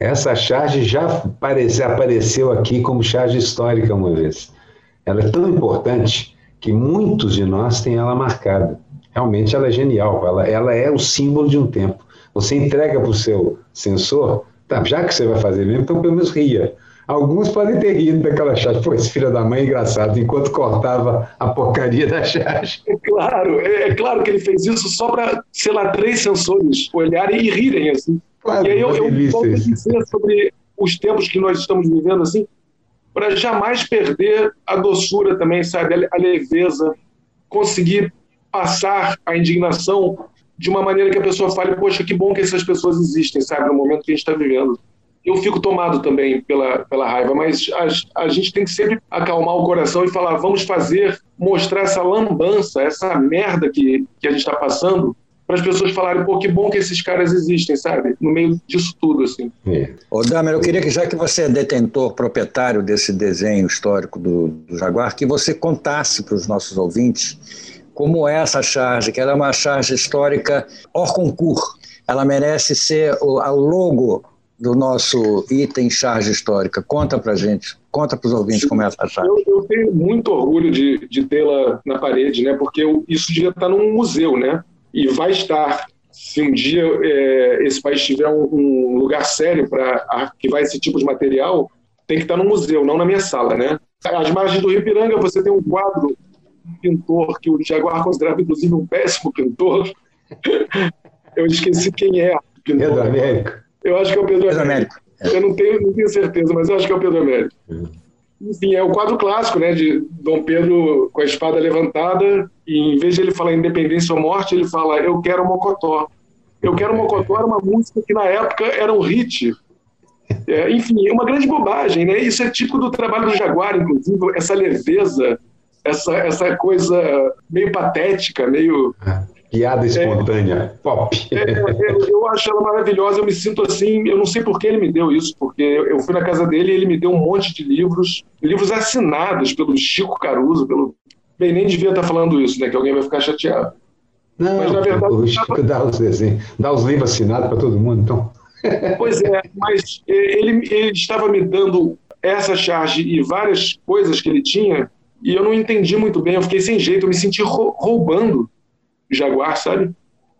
Essa charge já apareceu, apareceu aqui como charge histórica uma vez. Ela é tão importante que muitos de nós têm ela marcada realmente ela é genial, ela, ela é o símbolo de um tempo. Você entrega para o seu sensor, tá, já que você vai fazer mesmo, então pelo menos ria. Alguns podem ter rido daquela charge, pô, esse filho da mãe é engraçado, enquanto cortava a porcaria da charge. É claro, é, é claro que ele fez isso só para, sei lá, três sensores olharem e rirem, assim. Claro, e aí eu, eu vou dizer sobre os tempos que nós estamos vivendo, assim, para jamais perder a doçura também, sabe, a leveza, conseguir passar a indignação de uma maneira que a pessoa fale, poxa, que bom que essas pessoas existem, sabe, no momento que a gente está vivendo. Eu fico tomado também pela, pela raiva, mas a, a gente tem que sempre acalmar o coração e falar, vamos fazer, mostrar essa lambança, essa merda que, que a gente está passando, para as pessoas falarem, pô, que bom que esses caras existem, sabe? No meio disso tudo, assim. É. Ô, Damer, eu queria que, já que você é detentor, proprietário desse desenho histórico do, do Jaguar, que você contasse para os nossos ouvintes como é essa charge, que ela é uma charge histórica hors concours. Ela merece ser o, o logo do nosso item charge histórica. Conta para gente, conta para os ouvintes como é essa charge. Eu, eu tenho muito orgulho de, de tê-la na parede, né? porque eu, isso devia estar num museu, né? E vai estar se um dia é, esse país tiver um, um lugar sério para arquivar esse tipo de material, tem que estar no museu, não na minha sala, né? Às margens do Rio Piranga, você tem um quadro pintor que o Jaguar considerava, inclusive, um péssimo pintor. Eu esqueci quem é. Pintor. Pedro Américo. Eu acho que é o Pedro, Pedro Américo. Américo. Eu não tenho, não tenho certeza, mas eu acho que é o Pedro Américo. Uhum. Enfim, é o quadro clássico, né, de Dom Pedro com a espada levantada e em vez de ele falar independência ou morte, ele fala eu quero Mocotó. Eu quero Mocotó era uma música que na época era um hit. É, enfim, é uma grande bobagem, né? Isso é típico do trabalho do Jaguar, inclusive, essa leveza, essa, essa coisa meio patética, meio. Piada espontânea, é, pop. É, é, eu acho ela maravilhosa, eu me sinto assim, eu não sei por que ele me deu isso, porque eu fui na casa dele e ele me deu um monte de livros, livros assinados pelo Chico Caruso, pelo. Bem, nem devia estar falando isso, né? Que alguém vai ficar chateado. Não, mas na verdade. O Chico dá os desenhos, dá os livros assinados para todo mundo, então. Pois é, mas ele, ele estava me dando essa charge e várias coisas que ele tinha e eu não entendi muito bem, eu fiquei sem jeito, eu me senti roubando Jaguar, sabe?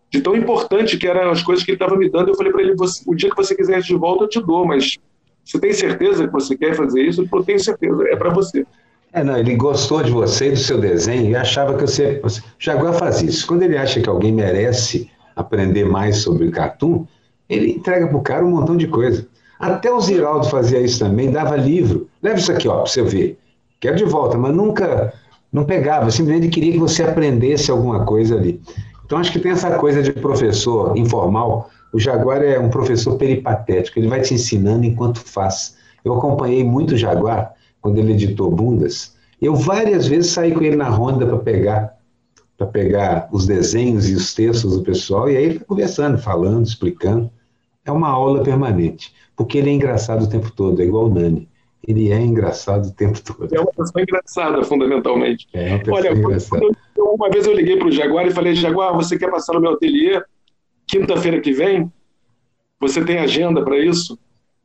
De tão importante que eram as coisas que ele estava me dando. Eu falei para ele: o dia que você quiser de volta, eu te dou, mas você tem certeza que você quer fazer isso? Falou: tenho certeza, é para você. É, não, ele gostou de você, do seu desenho, e achava que você. O Jaguar faz isso. Quando ele acha que alguém merece aprender mais sobre o cartoon, ele entrega para o cara um montão de coisa. Até o Ziraldo fazia isso também, dava livro. Leva isso aqui, ó, para você ver quero de volta, mas nunca não pegava, simplesmente queria que você aprendesse alguma coisa ali. Então acho que tem essa coisa de professor informal. O Jaguar é um professor peripatético, ele vai te ensinando enquanto faz. Eu acompanhei muito o Jaguar quando ele editou Bundas. Eu várias vezes saí com ele na ronda para pegar para pegar os desenhos e os textos do pessoal e aí ele conversando, falando, explicando. É uma aula permanente, porque ele é engraçado o tempo todo, é igual o Nani ele é engraçado o tempo todo. É uma pessoa engraçada, fundamentalmente. É uma pessoa Olha, engraçada. Uma vez eu liguei para o Jaguar e falei, Jaguar, você quer passar no meu ateliê quinta-feira que vem? Você tem agenda para isso?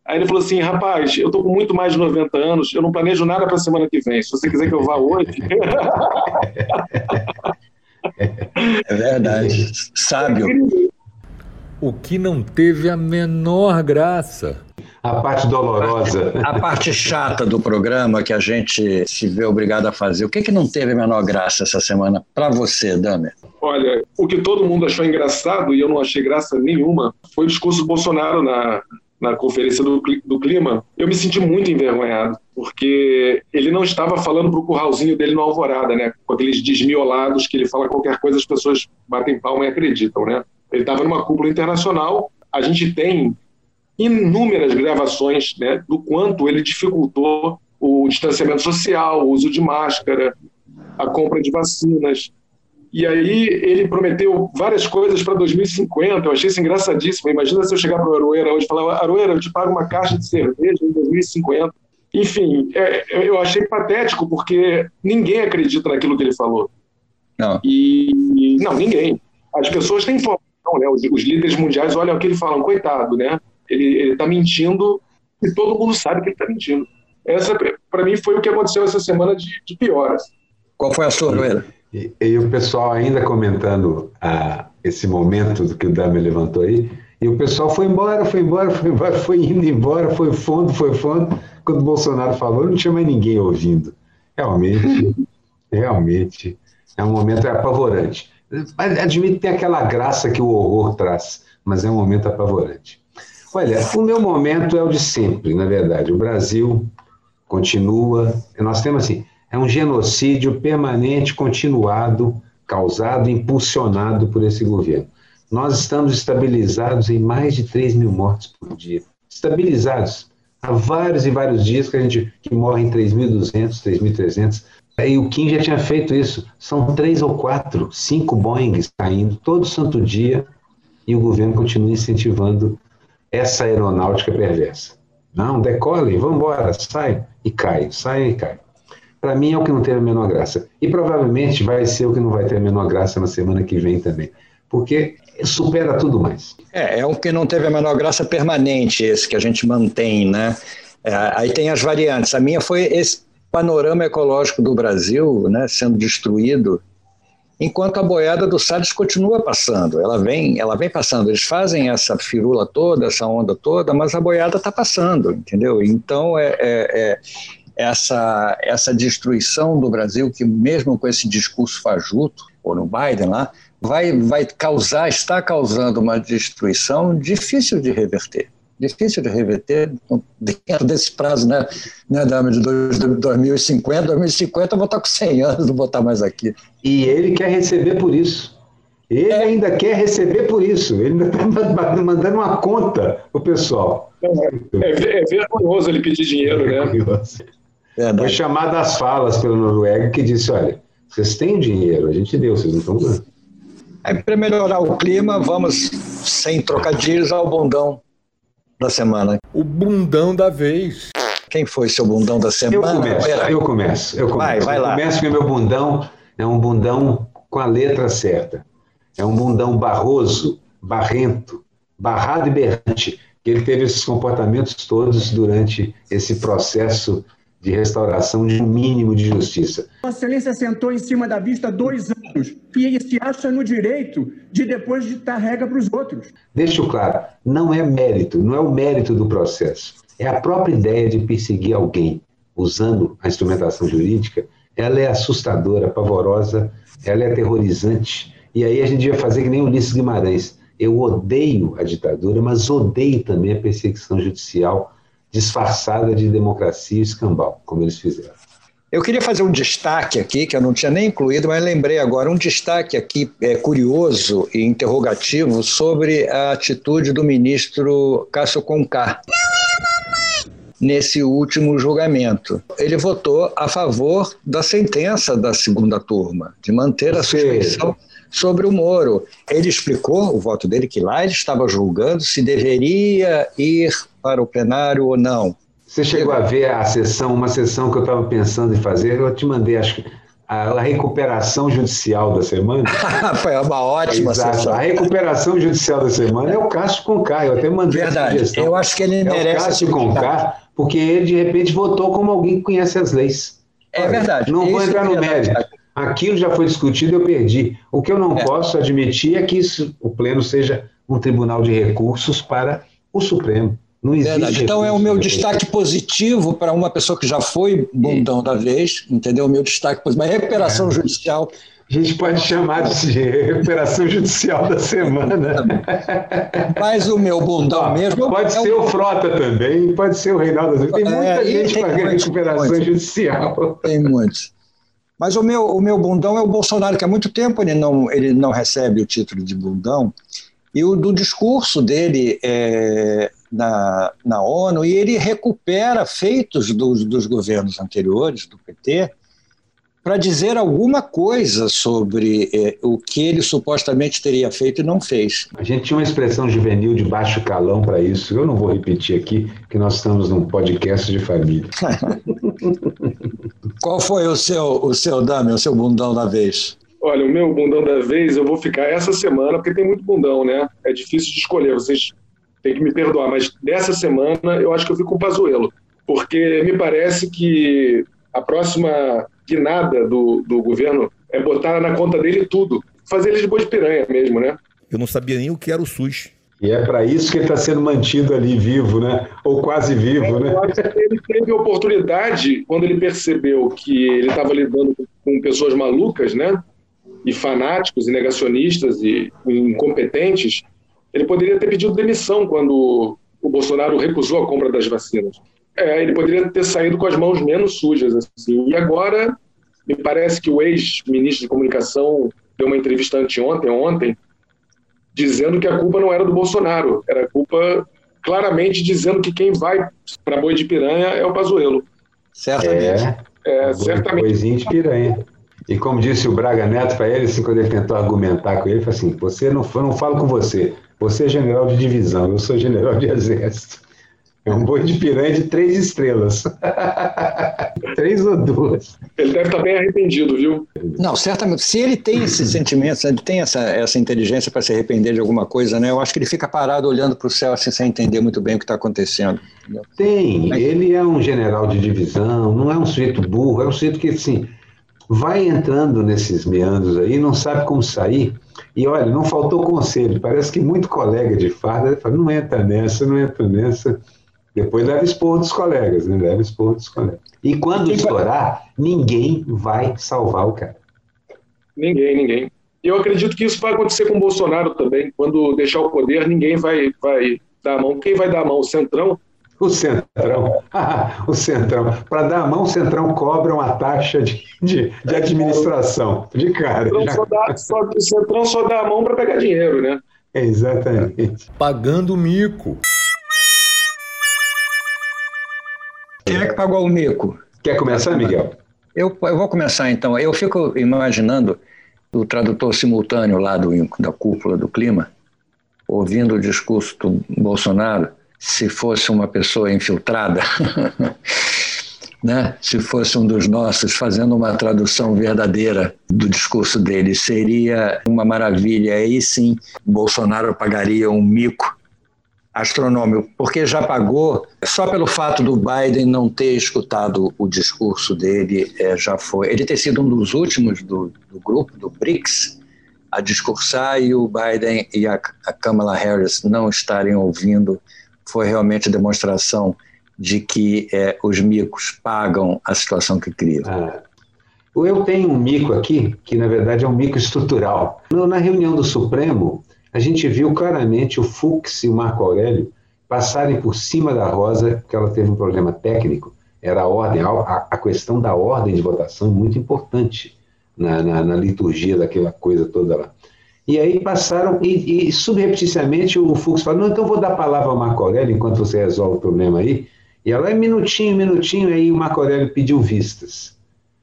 Aí ele falou assim, rapaz, eu estou com muito mais de 90 anos, eu não planejo nada para a semana que vem. Se você quiser que eu vá hoje. é verdade. Sábio. O que não teve a menor graça. A parte dolorosa. A parte chata do programa que a gente se vê obrigado a fazer. O que, que não teve a menor graça essa semana para você, Damer? Olha, o que todo mundo achou engraçado e eu não achei graça nenhuma foi o discurso do Bolsonaro na, na conferência do, do clima, eu me senti muito envergonhado, porque ele não estava falando para o curralzinho dele no Alvorada, né? Com aqueles desmiolados que ele fala qualquer coisa, as pessoas batem palma e acreditam, né? Ele estava numa cúpula internacional. A gente tem inúmeras gravações né, do quanto ele dificultou o distanciamento social, o uso de máscara, a compra de vacinas. E aí ele prometeu várias coisas para 2050. Eu achei isso engraçadíssimo. Imagina se eu chegar para o Aroeira hoje e falar: Aroeira, eu te pago uma caixa de cerveja em 2050. Enfim, é, eu achei patético porque ninguém acredita naquilo que ele falou. Não. E não, ninguém. As pessoas têm informação, né? Os, os líderes mundiais olham o que ele falam, coitado, né? Ele está mentindo e todo mundo sabe que ele está mentindo. Essa, para mim, foi o que aconteceu essa semana de, de pior. Assim. Qual foi a sua, Aroeira? E, e, o pessoal ainda comentando ah, esse momento do que o Dami levantou aí, e o pessoal foi embora, foi embora, foi embora, foi indo embora, foi fundo, foi fundo. Quando o Bolsonaro falou, não tinha mais ninguém ouvindo. Realmente, realmente, é um momento apavorante. Admito que tem aquela graça que o horror traz, mas é um momento apavorante. Olha, o meu momento é o de sempre, na verdade. O Brasil continua. Nós temos assim, é um genocídio permanente, continuado, causado, impulsionado por esse governo. Nós estamos estabilizados em mais de 3 mil mortes por dia. Estabilizados. Há vários e vários dias que a gente que morrem 3.200, 3.300. E o Kim já tinha feito isso. São três ou quatro, cinco Boeings caindo todo santo dia e o governo continua incentivando essa aeronáutica perversa. Não, decolem, vamos embora, sai e cai, sai e cai para mim é o que não teve a menor graça. E provavelmente vai ser o que não vai ter a menor graça na semana que vem também. Porque supera tudo mais. É, é o que não teve a menor graça permanente, esse que a gente mantém, né? É, aí tem as variantes. A minha foi esse panorama ecológico do Brasil né, sendo destruído, enquanto a boiada do Salles continua passando. Ela vem, ela vem passando. Eles fazem essa firula toda, essa onda toda, mas a boiada está passando, entendeu? Então é, é, é essa, essa destruição do Brasil, que mesmo com esse discurso fajuto, ou no Biden lá, vai, vai causar, está causando uma destruição difícil de reverter. Difícil de reverter dentro desse prazo, né, né de 2050. 2050 eu vou estar com 100 anos, não vou estar mais aqui. E ele quer receber por isso. Ele é. ainda quer receber por isso. Ele ainda está mandando uma conta para o pessoal. É, é, é vergonhoso ele pedir dinheiro, né? Verdade. Foi chamado às falas pela Noruega que disse: olha, vocês têm dinheiro, a gente deu, vocês não estão dando. Aí, para melhorar o clima, vamos, sem trocadilhos, ao bundão da semana. O bundão da vez. Quem foi seu bundão da semana? Eu começo, eu começo, eu começo. Vai, vai eu lá. começo porque meu bundão é um bundão com a letra certa. É um bundão barroso, barrento, barrado e berrante. Ele teve esses comportamentos todos durante esse processo de restauração de um mínimo de justiça. Vossa Excelência sentou em cima da vista dois anos e se acha no direito de depois ditar regra para os outros. Deixo claro, não é mérito, não é o mérito do processo. É a própria ideia de perseguir alguém usando a instrumentação jurídica, ela é assustadora, pavorosa, ela é aterrorizante. E aí a gente devia fazer que nem Ulisses Guimarães. Eu odeio a ditadura, mas odeio também a perseguição judicial disfarçada de democracia escambau, como eles fizeram. Eu queria fazer um destaque aqui, que eu não tinha nem incluído, mas lembrei agora, um destaque aqui é, curioso e interrogativo sobre a atitude do ministro Cássio Conká. Nesse último julgamento. Ele votou a favor da sentença da segunda turma, de manter a suspensão sobre o Moro. Ele explicou o voto dele que lá ele estava julgando se deveria ir para o plenário ou não. Você chegou a ver a sessão, uma sessão que eu estava pensando em fazer, eu te mandei, acho que a, recuperação judicial da semana. Foi uma ótima Exato. sessão. A recuperação judicial da semana é o Cássio Conká. Eu até mandei Verdade. sugestão. Eu acho que ele merece. É o Cássio Conká, porque ele, de repente, votou como alguém que conhece as leis. É verdade. Não vou entrar é no mérito. Aquilo já foi discutido, eu perdi. O que eu não É. posso admitir é que isso, o Pleno seja um tribunal de recursos para o Supremo. Não existe. Verdade. Então é o meu de destaque positivo para uma pessoa que já foi bundão da vez, entendeu? O meu destaque positivo. Mas recuperação É. judicial. A gente pode chamar de recuperação judicial da semana. Mas o meu bundão Ó, mesmo. Pode é ser o Frota também, pode ser o Reinaldo. Tem muita É, gente tem para muitos, recuperação judicial. Tem muitos. Mas o meu, o meu bundão é o Bolsonaro, que há muito tempo ele não, ele não recebe o título de bundão. E o do discurso dele é, na, na ONU, e ele recupera feitos dos, dos governos anteriores, do PT, para dizer alguma coisa sobre é, o que ele supostamente teria feito e não fez. A gente tinha uma expressão juvenil de baixo calão para isso. Eu não vou repetir aqui, que nós estamos num podcast de família. Qual foi o seu, o seu Dami, o seu bundão da vez? Olha, o meu bundão da vez eu vou ficar essa semana, porque tem muito bundão, né? É difícil de escolher, vocês têm que me perdoar, mas dessa semana eu acho que eu fico com o Pazuello, porque me parece que a próxima guinada do, do governo é botar na conta dele tudo, fazer ele de boi de piranha mesmo, né? Eu não sabia nem o que era o SUS. E é para isso que ele está sendo mantido ali vivo, né? Ou quase vivo, né? Acho que ele teve oportunidade, quando ele percebeu que ele estava lidando com pessoas malucas, né? E fanáticos, e negacionistas, e incompetentes, ele poderia ter pedido demissão quando o Bolsonaro recusou a compra das vacinas. É, ele poderia ter saído com as mãos menos sujas. Assim. E agora, me parece que o ex-ministro de Comunicação deu uma entrevista anteontem, ontem, dizendo que a culpa não era do Bolsonaro, era culpa claramente dizendo que quem vai para boi de piranha é o Pazuello. Certamente. É, É, certamente. Boizinho de piranha. E como disse o Braga Neto para ele, assim, quando ele tentou argumentar com ele, ele falou assim: você não, não falo com você, você é general de divisão, eu sou general de exército. É um boi de piranha de três estrelas. três ou duas. Ele deve estar bem arrependido, viu? Não, certamente. Se ele tem esse sentimento, se ele tem essa, essa inteligência para se arrepender de alguma coisa, né? Eu acho que ele fica parado olhando para o céu assim, sem entender muito bem o que está acontecendo. entendeu? Tem, ele é um general de divisão, não é um sujeito burro, é um sujeito que, assim, vai entrando nesses meandros aí, não sabe como sair. E olha, não faltou conselho, parece que muito colega de farda fala, não entra nessa, não entra nessa. Depois leva expor dos colegas, né? Leva expor dos colegas. E quando estourar, ninguém vai salvar o cara. Ninguém, ninguém. Eu acredito que isso vai acontecer com o Bolsonaro também. Quando deixar o poder, ninguém vai, vai dar a mão. Quem vai dar a mão? O Centrão? O Centrão, o Centrão. Para dar a mão, o Centrão cobra uma taxa de, de, de administração, de cara. O Centrão já- só dá, só- o Centrão só dá a mão para pegar dinheiro, né? Exatamente. Pagando mico. Quem é que pagou o mico? Quer começar, Miguel? Eu, eu vou começar então. Eu fico imaginando o tradutor simultâneo lá do, da cúpula do clima, ouvindo o discurso do Bolsonaro, se fosse uma pessoa infiltrada, né? se fosse um dos nossos, fazendo uma tradução verdadeira do discurso dele, seria uma maravilha. Aí sim, Bolsonaro pagaria um mico astronômico, porque já pagou, só pelo fato do Biden não ter escutado o discurso dele, é, já foi. Ele ter sido um dos últimos do, do grupo, do BRICS, a discursar e o Biden e a, a Kamala Harris não estarem ouvindo, foi realmente demonstração de que é, os micos pagam a situação que criam. Ah, eu tenho um mico aqui, que na verdade é um mico estrutural. Na reunião do Supremo, a gente viu claramente o Fux e o Marco Aurélio passarem por cima da Rosa, porque ela teve um problema técnico. Era a ordem, a, a questão da ordem de votação muito importante na, na, na liturgia daquela coisa toda lá. E aí passaram, e, e subrepticiamente o Fux falou: não, então vou dar a palavra ao Marco Aurélio enquanto você resolve o problema aí. E ela é minutinho, minutinho, aí o Marco Aurélio pediu vistas.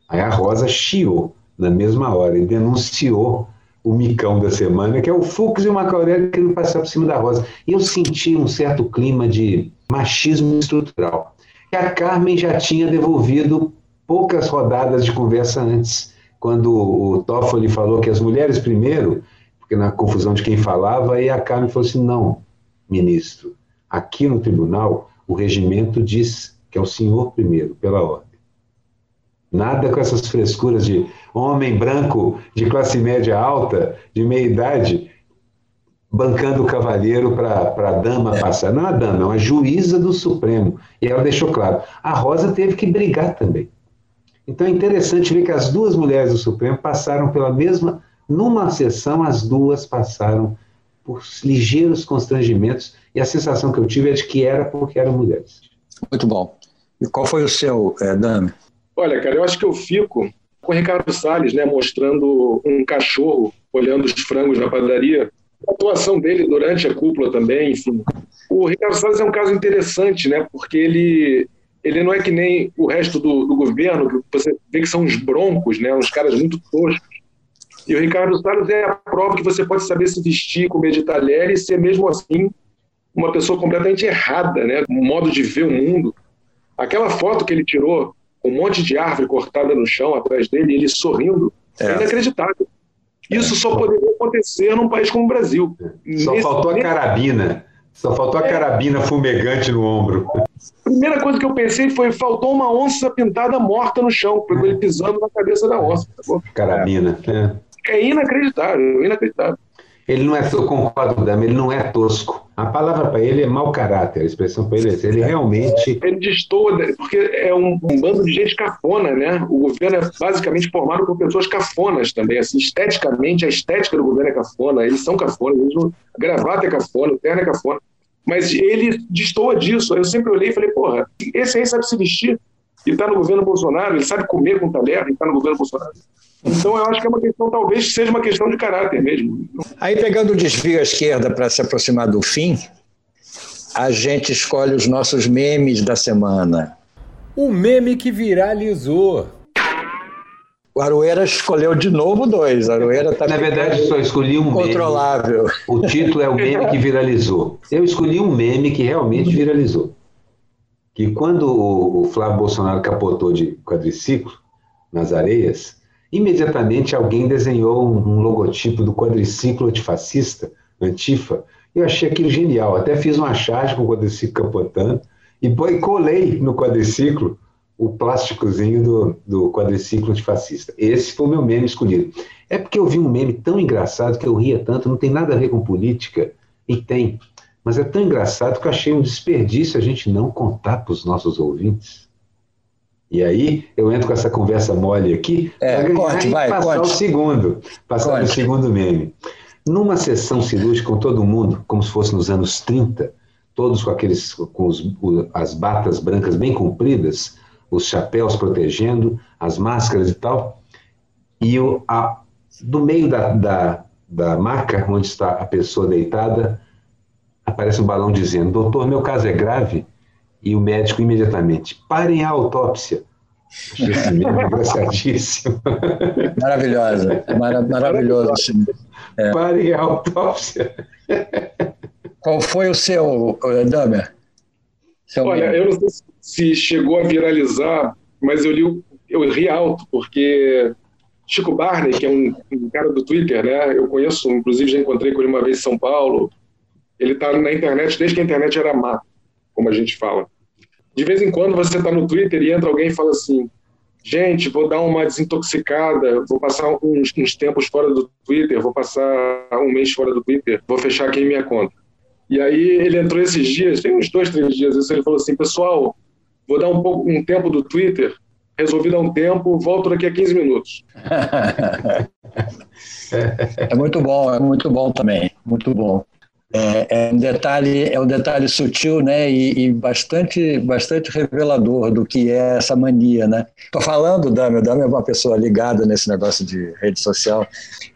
Aí a Rosa chiou na mesma hora e denunciou o micão da semana, que é o Fux e o Marco Aurélio querendo passar por cima da Rosa. E eu senti um certo clima de machismo estrutural. E a Carmen já tinha devolvido poucas rodadas de conversa antes, quando o Toffoli falou que as mulheres primeiro, porque na confusão de quem falava, e a Carmen falou assim: não, ministro, aqui no tribunal o regimento diz que é o senhor primeiro, pela ordem. Nada com essas frescuras de homem branco de classe média alta, de meia idade, bancando o cavalheiro para a dama é. passar. Não a dama, é uma juíza do Supremo. E ela deixou claro. A Rosa teve que brigar também. Então é interessante ver que as duas mulheres do Supremo passaram pela mesma. Numa sessão, as duas passaram por ligeiros constrangimentos, e a sensação que eu tive é de que era porque eram mulheres. Muito bom. E qual foi o seu, é, Dami? Olha, cara, eu acho que eu fico com o Ricardo Salles, né, mostrando um cachorro olhando os frangos na padaria, a atuação dele durante a cúpula também, enfim. O Ricardo Salles é um caso interessante, né, porque ele ele não é que nem o resto do, do governo, que você vê que são uns broncos, né, uns caras muito toscos. E o Ricardo Salles é a prova que você pode saber se vestir, comer de talher e ser mesmo assim uma pessoa completamente errada, né, um modo de ver o mundo. Aquela foto que ele tirou um monte de árvore cortada no chão atrás dele, ele sorrindo, é, é inacreditável. Isso é. só poderia acontecer num país como o Brasil. Só Nesse faltou a carabina. Só faltou a é. carabina fumegante no ombro. A primeira coisa que eu pensei foi: faltou uma onça pintada morta no chão, ele pisando na cabeça da onça. Tá carabina. É. é inacreditável, inacreditável. Ele não é, eu concordo, Dama, ele não é tosco. A palavra para ele é mau caráter, a expressão para ele é ele realmente. Ele destoa, porque é um, um, bando de gente cafona, né? O governo é basicamente formado por pessoas cafonas também. Assim, esteticamente, a estética do governo é cafona, eles são cafonas, eles não... a gravata é cafona, o terno é cafona. Mas ele destoa disso. Eu sempre olhei e falei, porra, esse aí sabe se vestir e está no governo Bolsonaro, ele sabe comer com talher e está no governo Bolsonaro. Então, eu acho que é uma questão, talvez seja uma questão de caráter mesmo. Aí, pegando o desvio à esquerda para se aproximar do fim, a gente escolhe os nossos memes da semana. O meme que viralizou. O Aroeira escolheu de novo dois. A Aroeira tá Na verdade, só escolhi um controlável. meme. O título é o meme que viralizou. Eu escolhi um meme que realmente viralizou. Que quando o Flávio Bolsonaro capotou de quadriciclo nas areias, Imediatamente alguém desenhou um, logotipo do quadriciclo antifascista, Antifa, eu achei aquilo genial. Até fiz uma charge com o quadriciclo capotando e colei no quadriciclo o plásticozinho do, do quadriciclo antifascista. Esse foi o meu meme escolhido. É porque eu vi um meme tão engraçado que eu ria tanto, não tem nada a ver com política, e tem, mas é tão engraçado que eu achei um desperdício a gente não contar para os nossos ouvintes. E aí eu entro com essa conversa mole aqui é, para ganhar vai, passar conte. o segundo, passar o segundo meme. Numa sessão cirúrgica com todo mundo, como se fosse nos anos 30, todos com aqueles com os, as batas brancas bem compridas, os chapéus protegendo, as máscaras e tal, e o, a, do meio da, da, da maca onde está a pessoa deitada, aparece um balão dizendo: Doutor, meu caso é grave e o médico imediatamente, parem a autópsia. Achei esse meme engraçadíssimo. Maravilhosa, Mara, maravilhoso esse é. Parem a autópsia. Qual foi o seu, Damer? Seu Olha, eu não sei se chegou a viralizar, mas eu li, eu ri alto, porque Chico Barney, que é um, um, cara do Twitter, né? Eu conheço, inclusive já encontrei com ele uma vez em São Paulo. Ele está na internet desde que a internet era mato, como a gente fala. De vez em quando você está no Twitter e entra alguém e fala assim: gente, vou dar uma desintoxicada, vou passar uns, uns, tempos fora do Twitter, vou passar um mês fora do Twitter, vou fechar aqui minha conta. E aí ele entrou esses dias, tem uns dois, três dias, isso ele falou assim, pessoal, vou dar um, pouco, um tempo do Twitter, resolvi dar um tempo, volto daqui a 15 minutos. é muito bom, é muito bom também, muito bom. É, é, um detalhe, é um detalhe sutil, né, e, e, bastante, bastante revelador do que é essa mania, né. Tô falando, Dami, o Dami é uma pessoa ligada nesse negócio de rede social.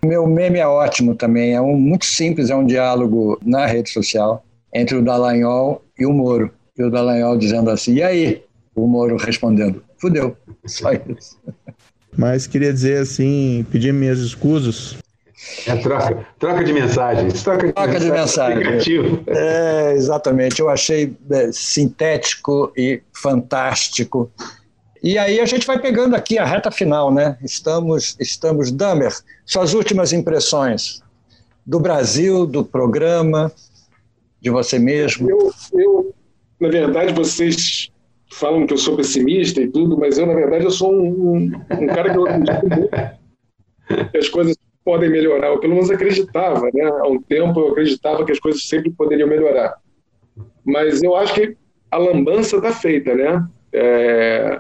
Meu meme é ótimo também, é um muito simples, é um diálogo na rede social entre o Dallagnol e o Moro. E o Dallagnol dizendo assim, e aí? O Moro respondendo, fudeu, só isso. Mas queria dizer assim, pedir minhas escusas é troca, troca de mensagens. Troca de, troca de mensagem. É, exatamente. Eu achei é, sintético e fantástico. E aí a gente vai pegando aqui a reta final, né? Estamos, estamos, Damer, suas últimas impressões do Brasil, do programa, de você mesmo. Eu, eu na verdade, vocês falam que eu sou pessimista e tudo, mas eu, na verdade, eu sou um, um, um cara que eu acredito muito que as coisas podem melhorar. Eu, pelo menos, acreditava, né? Há um tempo eu acreditava que as coisas sempre poderiam melhorar. Mas eu acho que a lambança está feita, né? É,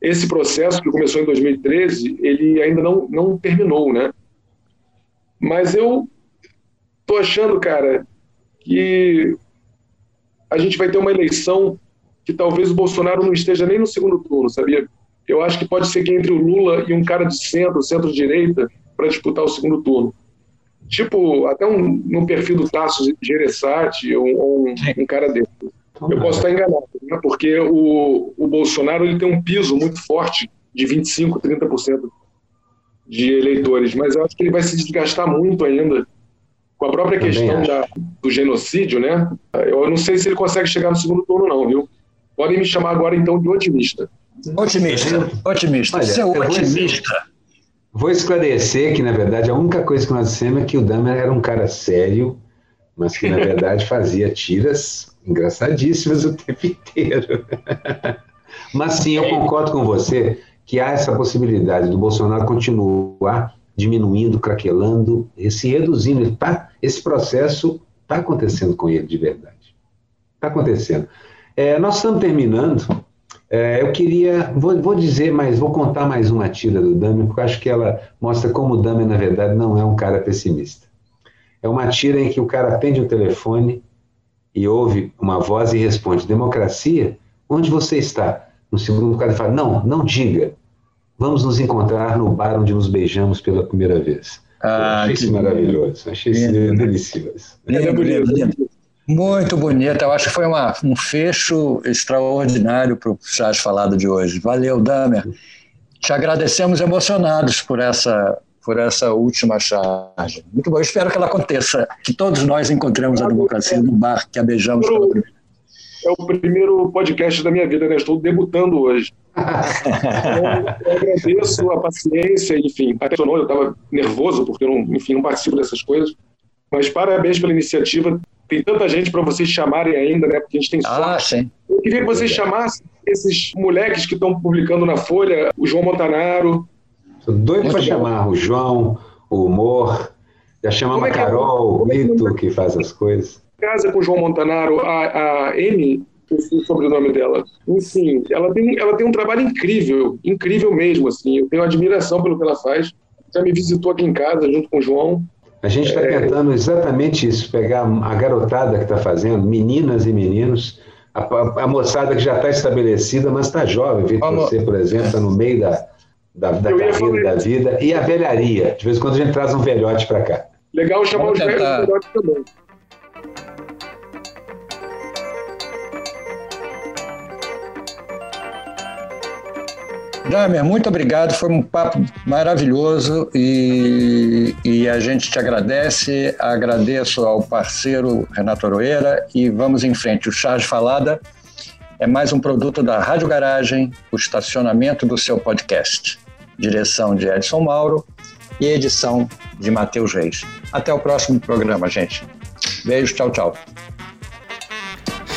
esse processo que começou em 2013, ele ainda não, não terminou, né? Mas eu tô achando, cara, que a gente vai ter uma eleição que talvez o Bolsonaro não esteja nem no segundo turno, sabia? Eu acho que pode ser que entre o Lula e um cara de centro, centro-direita, para disputar o segundo turno. Tipo, até um, no perfil do Tasso Gereissati ou, ou um, um, cara desse. Eu posso estar enganado, né? porque o, o Bolsonaro ele tem um piso muito forte de 25%, 30% de eleitores, mas eu acho que ele vai se desgastar muito ainda com a própria Também questão da, do genocídio, né? Eu não sei se ele consegue chegar no segundo turno, não, viu? Podem me chamar agora, então, de otimista. Otimista, otimista. Olha, Seu otimista. Vou esclarecer que, na verdade, a única coisa que nós dissemos é que o Dahmer era um cara sério, mas que, na verdade, fazia tiras engraçadíssimas o tempo inteiro. mas sim, eu concordo com você que há essa possibilidade do Bolsonaro continuar diminuindo, craquelando, se reduzindo. Tá, esse processo está acontecendo com ele de verdade. Está acontecendo. É, nós estamos terminando. É, eu queria, vou, vou, dizer mais, vou contar mais uma tira do Dami, porque eu acho que ela mostra como o Dami, na verdade, não é um cara pessimista. É uma tira em que o cara atende o telefone e ouve uma voz e responde: Democracia? Onde você está? No segundo, o cara fala: Não, não diga. Vamos nos encontrar no bar onde nos beijamos pela primeira vez. Ah, achei isso maravilhoso, achei isso delicioso. É bonito. Muito bonita, eu acho que foi uma, um fecho extraordinário para o Chás Falado de hoje. Valeu, Damer. Te agradecemos emocionados por essa, por essa última charge. Muito bom, eu espero que ela aconteça, que todos nós encontremos a democracia no bar que a beijamos pela primeira é o primeiro podcast da minha vida, né? Estou debutando hoje. eu agradeço a paciência, enfim, até eu estava nervoso porque eu não, enfim, não participo dessas coisas. Mas parabéns pela iniciativa. Tem tanta gente para vocês chamarem ainda, né? Porque a gente tem ah, sorte. Sim. Eu queria que vocês chamassem esses moleques que estão publicando na Folha, o João Montanaro. Estou doido para chamar o João, o Humor. Já chamamos é a Carol, o Lito, que faz as coisas casa com o João Montanaro, a, a M, o sobrenome dela. Enfim, ela tem, ela tem um trabalho incrível, incrível mesmo, assim. Eu tenho admiração pelo que ela faz. Já me visitou aqui em casa junto com o João. A gente está é... tentando exatamente isso, pegar a garotada que está fazendo, meninas e meninos, a, a, a moçada que já está estabelecida, mas está jovem, Vitor, você, por exemplo, está no meio da, da, da carreira, da vida, e a velharia. De vez em quando a gente traz um velhote para cá. Legal chamar Vamos os tentar... velhos também. Damer, muito obrigado, foi um papo maravilhoso e, e, a gente te agradece, agradeço ao parceiro Renato Oroeira e vamos em frente. O Charge Falada é mais um produto da Rádio Garagem, o estacionamento do seu podcast. Direção de Edson Mauro e edição de Matheus Reis. Até o próximo programa, gente. Beijo, tchau, tchau.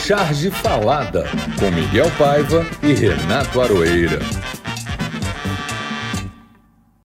Charge Falada, com Miguel Paiva e Renato Aroeira.